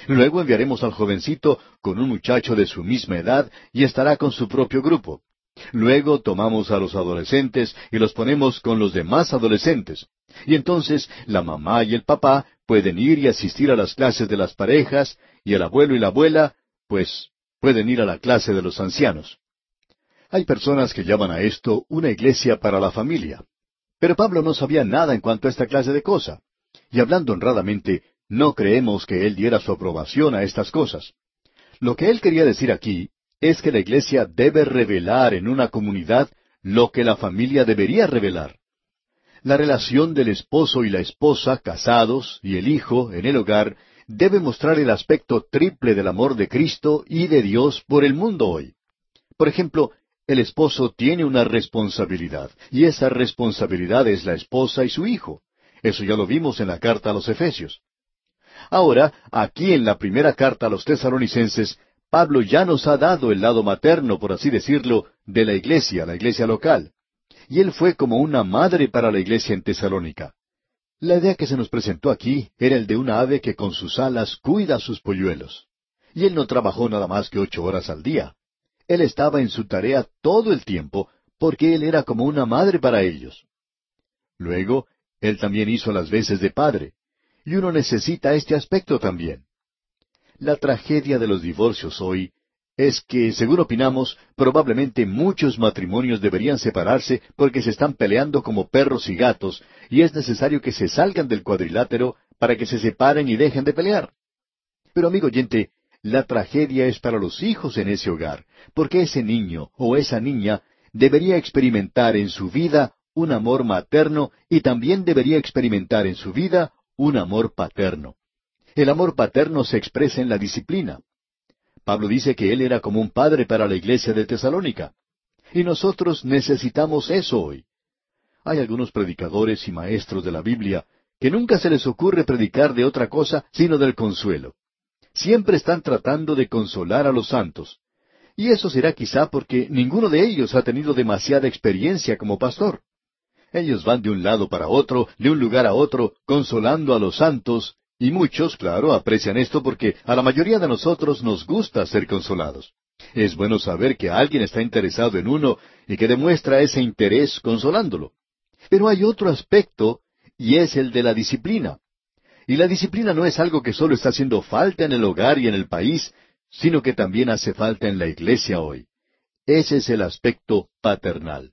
Luego enviaremos al jovencito con un muchacho de su misma edad y estará con su propio grupo. Luego tomamos a los adolescentes y los ponemos con los demás adolescentes. Y entonces la mamá y el papá pueden ir y asistir a las clases de las parejas y el abuelo y la abuela, pues, pueden ir a la clase de los ancianos. Hay personas que llaman a esto una iglesia para la familia. Pero Pablo no sabía nada en cuanto a esta clase de cosa. Y hablando honradamente, no creemos que él diera su aprobación a estas cosas. Lo que él quería decir aquí es que la iglesia debe revelar en una comunidad lo que la familia debería revelar. La relación del esposo y la esposa casados y el hijo en el hogar debe mostrar el aspecto triple del amor de Cristo y de Dios por el mundo hoy. Por ejemplo, el esposo tiene una responsabilidad, y esa responsabilidad es la esposa y su hijo. Eso ya lo vimos en la carta a los Efesios. Ahora, aquí en la primera carta a los tesalonicenses, Pablo ya nos ha dado el lado materno, por así decirlo, de la iglesia, la iglesia local. Y él fue como una madre para la iglesia en Tesalónica. La idea que se nos presentó aquí era el de una ave que con sus alas cuida a sus polluelos. Y él no trabajó nada más que ocho horas al día. Él estaba en su tarea todo el tiempo, porque él era como una madre para ellos. Luego, él también hizo las veces de padre. Y uno necesita este aspecto también. La tragedia de los divorcios hoy es que, según opinamos, probablemente muchos matrimonios deberían separarse porque se están peleando como perros y gatos, y es necesario que se salgan del cuadrilátero para que se separen y dejen de pelear. Pero amigo oyente, la tragedia es para los hijos en ese hogar, porque ese niño o esa niña debería experimentar en su vida un amor materno y también debería experimentar en su vida un amor paterno. El amor paterno se expresa en la disciplina. Pablo dice que él era como un padre para la iglesia de Tesalónica. Y nosotros necesitamos eso hoy. Hay algunos predicadores y maestros de la Biblia que nunca se les ocurre predicar de otra cosa sino del consuelo. Siempre están tratando de consolar a los santos. Y eso será quizá porque ninguno de ellos ha tenido demasiada experiencia como pastor. Ellos van de un lado para otro, de un lugar a otro, consolando a los santos, y muchos, claro, aprecian esto porque a la mayoría de nosotros nos gusta ser consolados. Es bueno saber que alguien está interesado en uno y que demuestra ese interés consolándolo. Pero hay otro aspecto, y es el de la disciplina. Y la disciplina no es algo que solo está haciendo falta en el hogar y en el país, sino que también hace falta en la iglesia hoy. Ese es el aspecto paternal.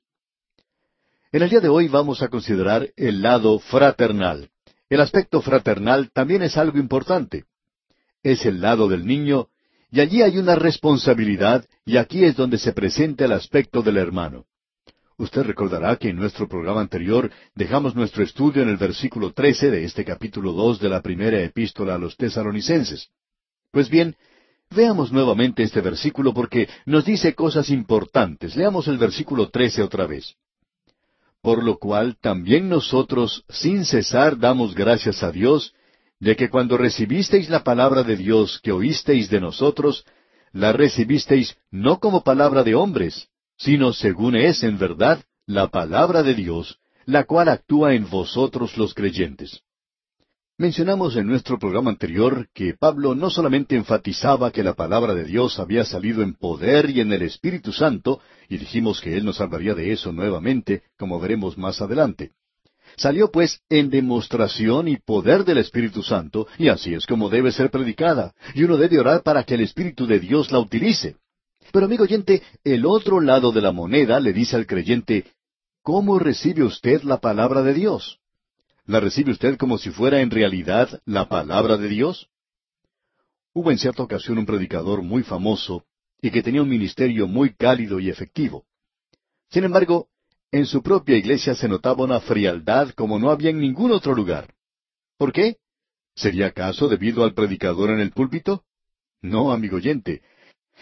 En el día de hoy vamos a considerar el lado fraternal. El aspecto fraternal también es algo importante. Es el lado del niño, y allí hay una responsabilidad, y aquí es donde se presenta el aspecto del hermano. Usted recordará que en nuestro programa anterior dejamos nuestro estudio en el versículo trece de este capítulo dos de la primera epístola a los tesalonicenses. Pues bien, veamos nuevamente este versículo porque nos dice cosas importantes. Leamos el versículo trece otra vez. Por lo cual también nosotros sin cesar damos gracias a Dios de que cuando recibisteis la palabra de Dios que oísteis de nosotros, la recibisteis no como palabra de hombres, sino según es en verdad la palabra de Dios, la cual actúa en vosotros los creyentes. Mencionamos en nuestro programa anterior que Pablo no solamente enfatizaba que la palabra de Dios había salido en poder y en el Espíritu Santo, y dijimos que él nos hablaría de eso nuevamente, como veremos más adelante. Salió pues en demostración y poder del Espíritu Santo, y así es como debe ser predicada, y uno debe orar para que el Espíritu de Dios la utilice. Pero amigo oyente, el otro lado de la moneda le dice al creyente, ¿cómo recibe usted la palabra de Dios? ¿La recibe usted como si fuera en realidad la palabra de Dios? Hubo en cierta ocasión un predicador muy famoso y que tenía un ministerio muy cálido y efectivo. Sin embargo, en su propia iglesia se notaba una frialdad como no había en ningún otro lugar. ¿Por qué? ¿Sería acaso debido al predicador en el púlpito? No, amigo oyente.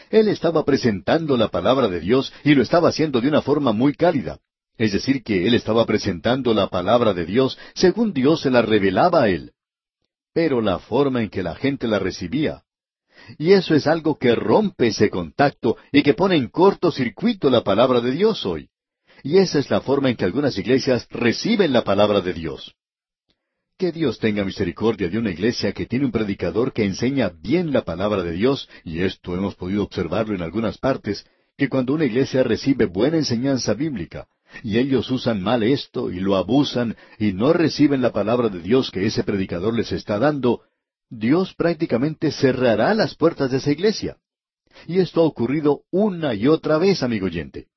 Él estaba presentando la palabra de Dios y lo estaba haciendo de una forma muy cálida. Es decir, que él estaba presentando la palabra de Dios según Dios se la revelaba a él. Pero la forma en que la gente la recibía. Y eso es algo que rompe ese contacto y que pone en cortocircuito la palabra de Dios hoy. Y esa es la forma en que algunas iglesias reciben la palabra de Dios. Que Dios tenga misericordia de una iglesia que tiene un predicador que enseña bien la palabra de Dios, y esto hemos podido observarlo en algunas partes, que cuando una iglesia recibe buena enseñanza bíblica, y ellos usan mal esto y lo abusan y no reciben la palabra de Dios que ese predicador les está dando, Dios prácticamente cerrará las puertas de esa iglesia. Y esto ha ocurrido una y otra vez, amigo oyente.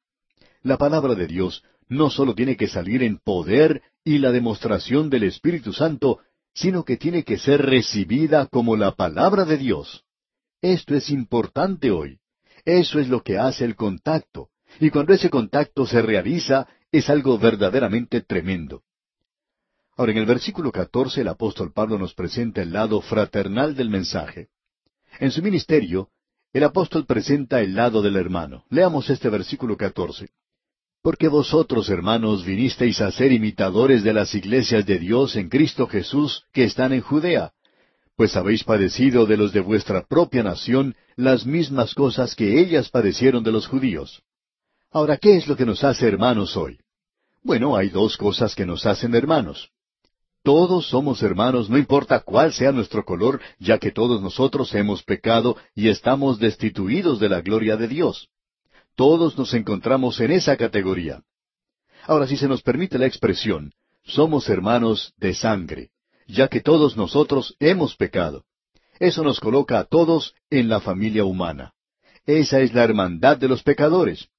La palabra de Dios no solo tiene que salir en poder y la demostración del Espíritu Santo, sino que tiene que ser recibida como la palabra de Dios. Esto es importante hoy. Eso es lo que hace el contacto. Y cuando ese contacto se realiza, es algo verdaderamente tremendo. Ahora, en el versículo 14 el apóstol Pablo nos presenta el lado fraternal del mensaje. En su ministerio, el apóstol presenta el lado del hermano. Leamos este versículo 14. Porque vosotros, hermanos, vinisteis a ser imitadores de las iglesias de Dios en Cristo Jesús que están en Judea, pues habéis padecido de los de vuestra propia nación las mismas cosas que ellas padecieron de los judíos. Ahora, ¿qué es lo que nos hace hermanos hoy? Bueno, hay dos cosas que nos hacen hermanos. Todos somos hermanos, no importa cuál sea nuestro color, ya que todos nosotros hemos pecado y estamos destituidos de la gloria de Dios. Todos nos encontramos en esa categoría. Ahora, si se nos permite la expresión, somos hermanos de sangre, ya que todos nosotros hemos pecado. Eso nos coloca a todos en la familia humana. Esa es la hermandad de los pecadores.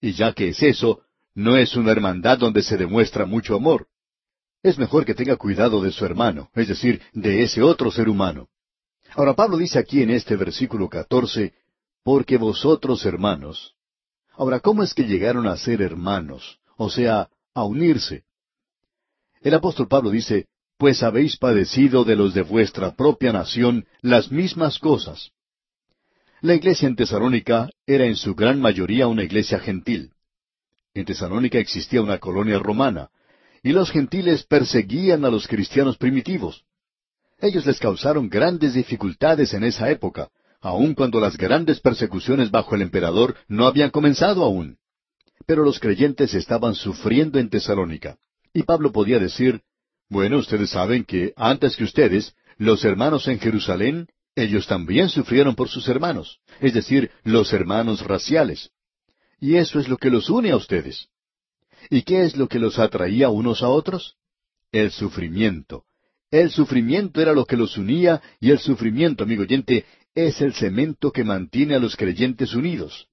Y ya que es eso, no es una hermandad donde se demuestra mucho amor. Es mejor que tenga cuidado de su hermano, es decir, de ese otro ser humano. Ahora Pablo dice aquí en este versículo catorce, porque vosotros hermanos, Ahora, ¿cómo es que llegaron a ser hermanos? O sea, a unirse. El apóstol Pablo dice, pues habéis padecido de los de vuestra propia nación las mismas cosas. La iglesia en Tesalónica era en su gran mayoría una iglesia gentil. En Tesalónica existía una colonia romana, y los gentiles perseguían a los cristianos primitivos. Ellos les causaron grandes dificultades en esa época, aun cuando las grandes persecuciones bajo el emperador no habían comenzado aún. Pero los creyentes estaban sufriendo en Tesalónica. Y Pablo podía decir, bueno, ustedes saben que antes que ustedes, los hermanos en Jerusalén, ellos también sufrieron por sus hermanos, es decir, los hermanos raciales. Y eso es lo que los une a ustedes. ¿Y qué es lo que los atraía unos a otros? El sufrimiento. El sufrimiento era lo que los unía y el sufrimiento, amigo oyente, es el cemento que mantiene a los creyentes unidos.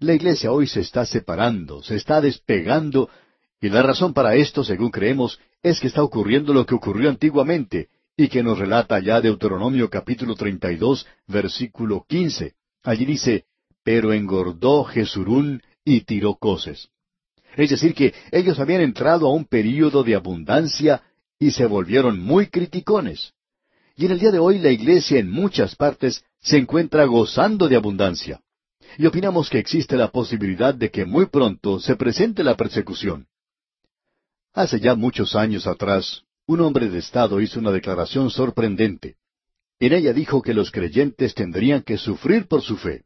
La iglesia hoy se está separando, se está despegando, y la razón para esto, según creemos, es que está ocurriendo lo que ocurrió antiguamente, y que nos relata ya Deuteronomio capítulo 32, versículo 15. Allí dice, pero engordó Jesurún y tiró coces. Es decir, que ellos habían entrado a un período de abundancia y se volvieron muy criticones. Y en el día de hoy la iglesia en muchas partes se encuentra gozando de abundancia. Y opinamos que existe la posibilidad de que muy pronto se presente la persecución. Hace ya muchos años atrás, un hombre de Estado hizo una declaración sorprendente. En ella dijo que los creyentes tendrían que sufrir por su fe.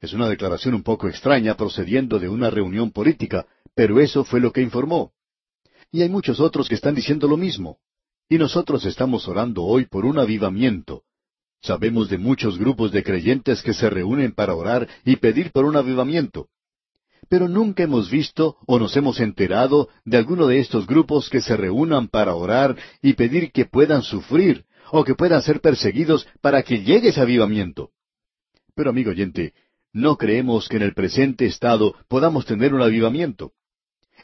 Es una declaración un poco extraña procediendo de una reunión política, pero eso fue lo que informó. Y hay muchos otros que están diciendo lo mismo. Y nosotros estamos orando hoy por un avivamiento. Sabemos de muchos grupos de creyentes que se reúnen para orar y pedir por un avivamiento. Pero nunca hemos visto o nos hemos enterado de alguno de estos grupos que se reúnan para orar y pedir que puedan sufrir o que puedan ser perseguidos para que llegue ese avivamiento. Pero amigo oyente, no creemos que en el presente estado podamos tener un avivamiento.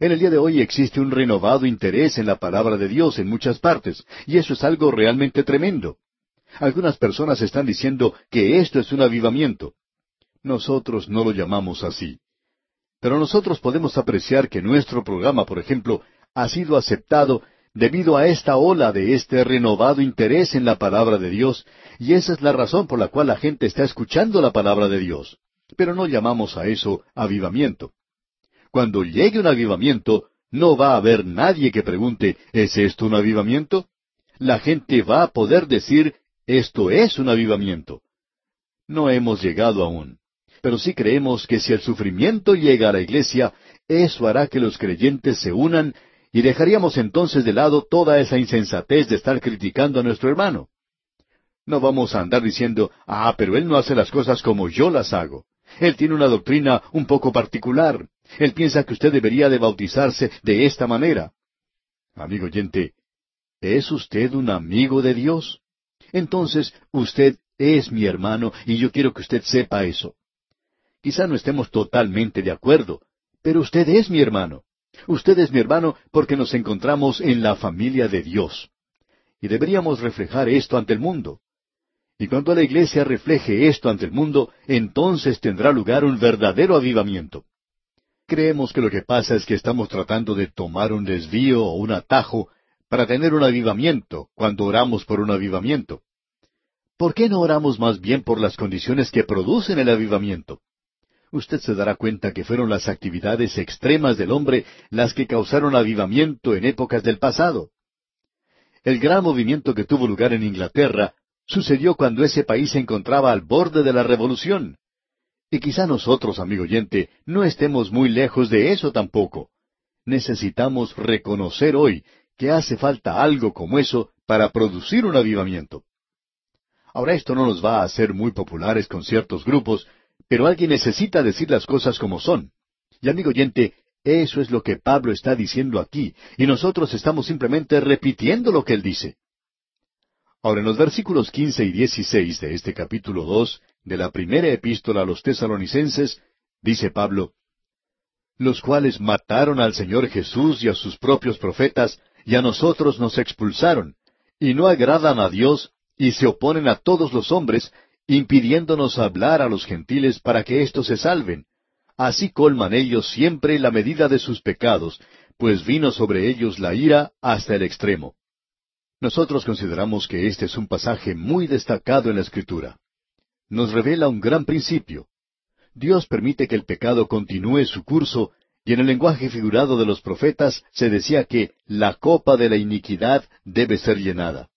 En el día de hoy existe un renovado interés en la palabra de Dios en muchas partes, y eso es algo realmente tremendo. Algunas personas están diciendo que esto es un avivamiento. Nosotros no lo llamamos así. Pero nosotros podemos apreciar que nuestro programa, por ejemplo, ha sido aceptado debido a esta ola de este renovado interés en la palabra de Dios, y esa es la razón por la cual la gente está escuchando la palabra de Dios. Pero no llamamos a eso avivamiento. Cuando llegue un avivamiento, no va a haber nadie que pregunte, ¿es esto un avivamiento? La gente va a poder decir, esto es un avivamiento. No hemos llegado aún. Pero sí creemos que si el sufrimiento llega a la iglesia, eso hará que los creyentes se unan y dejaríamos entonces de lado toda esa insensatez de estar criticando a nuestro hermano. No vamos a andar diciendo, ah, pero él no hace las cosas como yo las hago. Él tiene una doctrina un poco particular. Él piensa que usted debería de bautizarse de esta manera. Amigo oyente, ¿es usted un amigo de Dios? Entonces usted es mi hermano y yo quiero que usted sepa eso. Quizá no estemos totalmente de acuerdo, pero usted es mi hermano. Usted es mi hermano porque nos encontramos en la familia de Dios. Y deberíamos reflejar esto ante el mundo. Y cuando la iglesia refleje esto ante el mundo, entonces tendrá lugar un verdadero avivamiento. Creemos que lo que pasa es que estamos tratando de tomar un desvío o un atajo para tener un avivamiento cuando oramos por un avivamiento. ¿Por qué no oramos más bien por las condiciones que producen el avivamiento? Usted se dará cuenta que fueron las actividades extremas del hombre las que causaron avivamiento en épocas del pasado. El gran movimiento que tuvo lugar en Inglaterra sucedió cuando ese país se encontraba al borde de la revolución. Y quizá nosotros, amigo oyente, no estemos muy lejos de eso tampoco. Necesitamos reconocer hoy que hace falta algo como eso para producir un avivamiento. Ahora esto no nos va a hacer muy populares con ciertos grupos, pero alguien necesita decir las cosas como son. Y amigo oyente, eso es lo que Pablo está diciendo aquí, y nosotros estamos simplemente repitiendo lo que él dice. Ahora, en los versículos quince y dieciséis de este capítulo dos de la primera epístola a los tesalonicenses, dice Pablo, los cuales mataron al Señor Jesús y a sus propios profetas, y a nosotros nos expulsaron, y no agradan a Dios, y se oponen a todos los hombres, impidiéndonos hablar a los gentiles para que éstos se salven. Así colman ellos siempre la medida de sus pecados, pues vino sobre ellos la ira hasta el extremo. Nosotros consideramos que este es un pasaje muy destacado en la Escritura. Nos revela un gran principio. Dios permite que el pecado continúe su curso, y en el lenguaje figurado de los profetas se decía que la copa de la iniquidad debe ser llenada.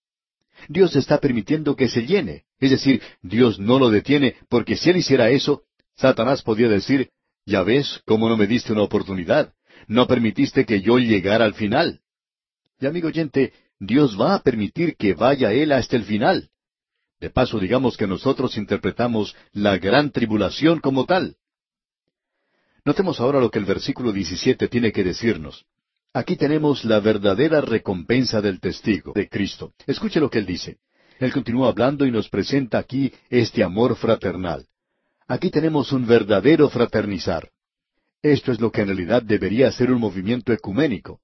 Dios está permitiendo que se llene. Es decir, Dios no lo detiene, porque si Él hiciera eso, Satanás podía decir, ya ves cómo no me diste una oportunidad, no permitiste que yo llegara al final. Y amigo oyente, Dios va a permitir que vaya Él hasta el final. De paso, digamos que nosotros interpretamos la gran tribulación como tal. Notemos ahora lo que el versículo 17 tiene que decirnos. Aquí tenemos la verdadera recompensa del testigo de Cristo. Escuche lo que él dice. Él continúa hablando y nos presenta aquí este amor fraternal. Aquí tenemos un verdadero fraternizar. Esto es lo que en realidad debería ser un movimiento ecuménico.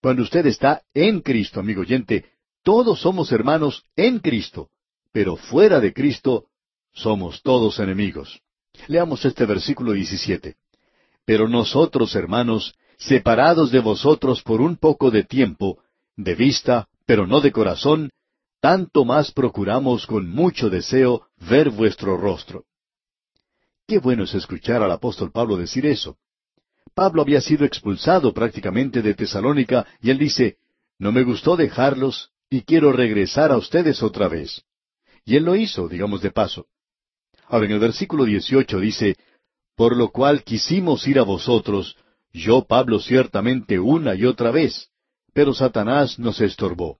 Cuando usted está en Cristo, amigo oyente, todos somos hermanos en Cristo, pero fuera de Cristo somos todos enemigos. Leamos este versículo 17. Pero nosotros, hermanos, separados de vosotros por un poco de tiempo, de vista, pero no de corazón, tanto más procuramos con mucho deseo ver vuestro rostro. Qué bueno es escuchar al apóstol Pablo decir eso. Pablo había sido expulsado prácticamente de Tesalónica y él dice, no me gustó dejarlos y quiero regresar a ustedes otra vez. Y él lo hizo, digamos de paso. Ahora en el versículo 18 dice, por lo cual quisimos ir a vosotros, yo, Pablo, ciertamente una y otra vez, pero Satanás nos estorbó.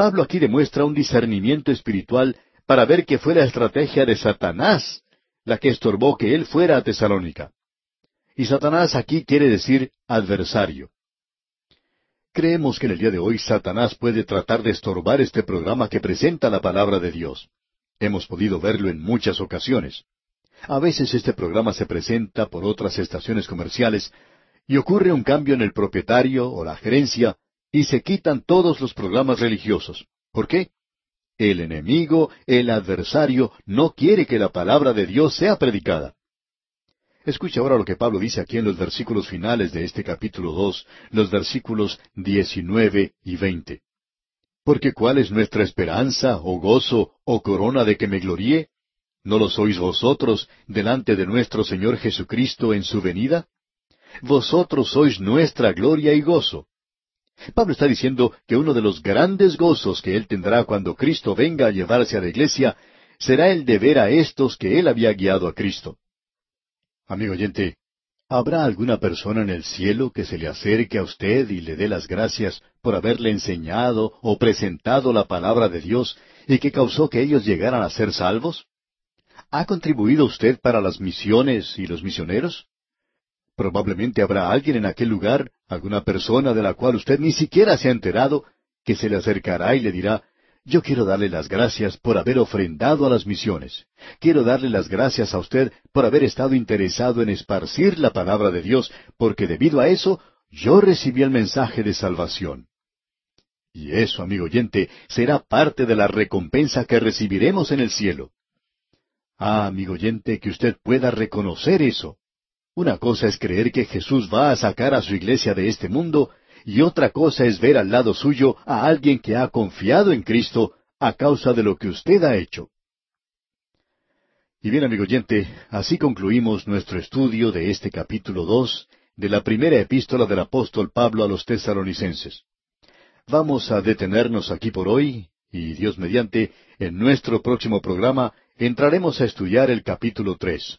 Pablo aquí demuestra un discernimiento espiritual para ver que fue la estrategia de Satanás la que estorbó que él fuera a Tesalónica. Y Satanás aquí quiere decir adversario. Creemos que en el día de hoy Satanás puede tratar de estorbar este programa que presenta la palabra de Dios. Hemos podido verlo en muchas ocasiones. A veces este programa se presenta por otras estaciones comerciales y ocurre un cambio en el propietario o la gerencia y se quitan todos los programas religiosos. ¿Por qué? El enemigo, el adversario, no quiere que la palabra de Dios sea predicada. Escuche ahora lo que Pablo dice aquí en los versículos finales de este capítulo dos, los versículos diecinueve y veinte. Porque ¿cuál es nuestra esperanza, o gozo, o corona de que me gloríe? ¿No lo sois vosotros delante de nuestro Señor Jesucristo en su venida? Vosotros sois nuestra gloria y gozo. Pablo está diciendo que uno de los grandes gozos que él tendrá cuando Cristo venga a llevarse a la iglesia será el de ver a estos que él había guiado a Cristo. Amigo oyente, ¿habrá alguna persona en el cielo que se le acerque a usted y le dé las gracias por haberle enseñado o presentado la palabra de Dios y que causó que ellos llegaran a ser salvos? ¿Ha contribuido usted para las misiones y los misioneros? Probablemente habrá alguien en aquel lugar, alguna persona de la cual usted ni siquiera se ha enterado, que se le acercará y le dirá, yo quiero darle las gracias por haber ofrendado a las misiones. Quiero darle las gracias a usted por haber estado interesado en esparcir la palabra de Dios, porque debido a eso yo recibí el mensaje de salvación. Y eso, amigo oyente, será parte de la recompensa que recibiremos en el cielo. Ah, amigo oyente, que usted pueda reconocer eso. Una cosa es creer que Jesús va a sacar a su iglesia de este mundo, y otra cosa es ver al lado suyo a alguien que ha confiado en Cristo a causa de lo que usted ha hecho. Y bien, amigo oyente, así concluimos nuestro estudio de este capítulo dos de la primera epístola del apóstol Pablo a los tesalonicenses. Vamos a detenernos aquí por hoy, y Dios mediante, en nuestro próximo programa entraremos a estudiar el capítulo tres.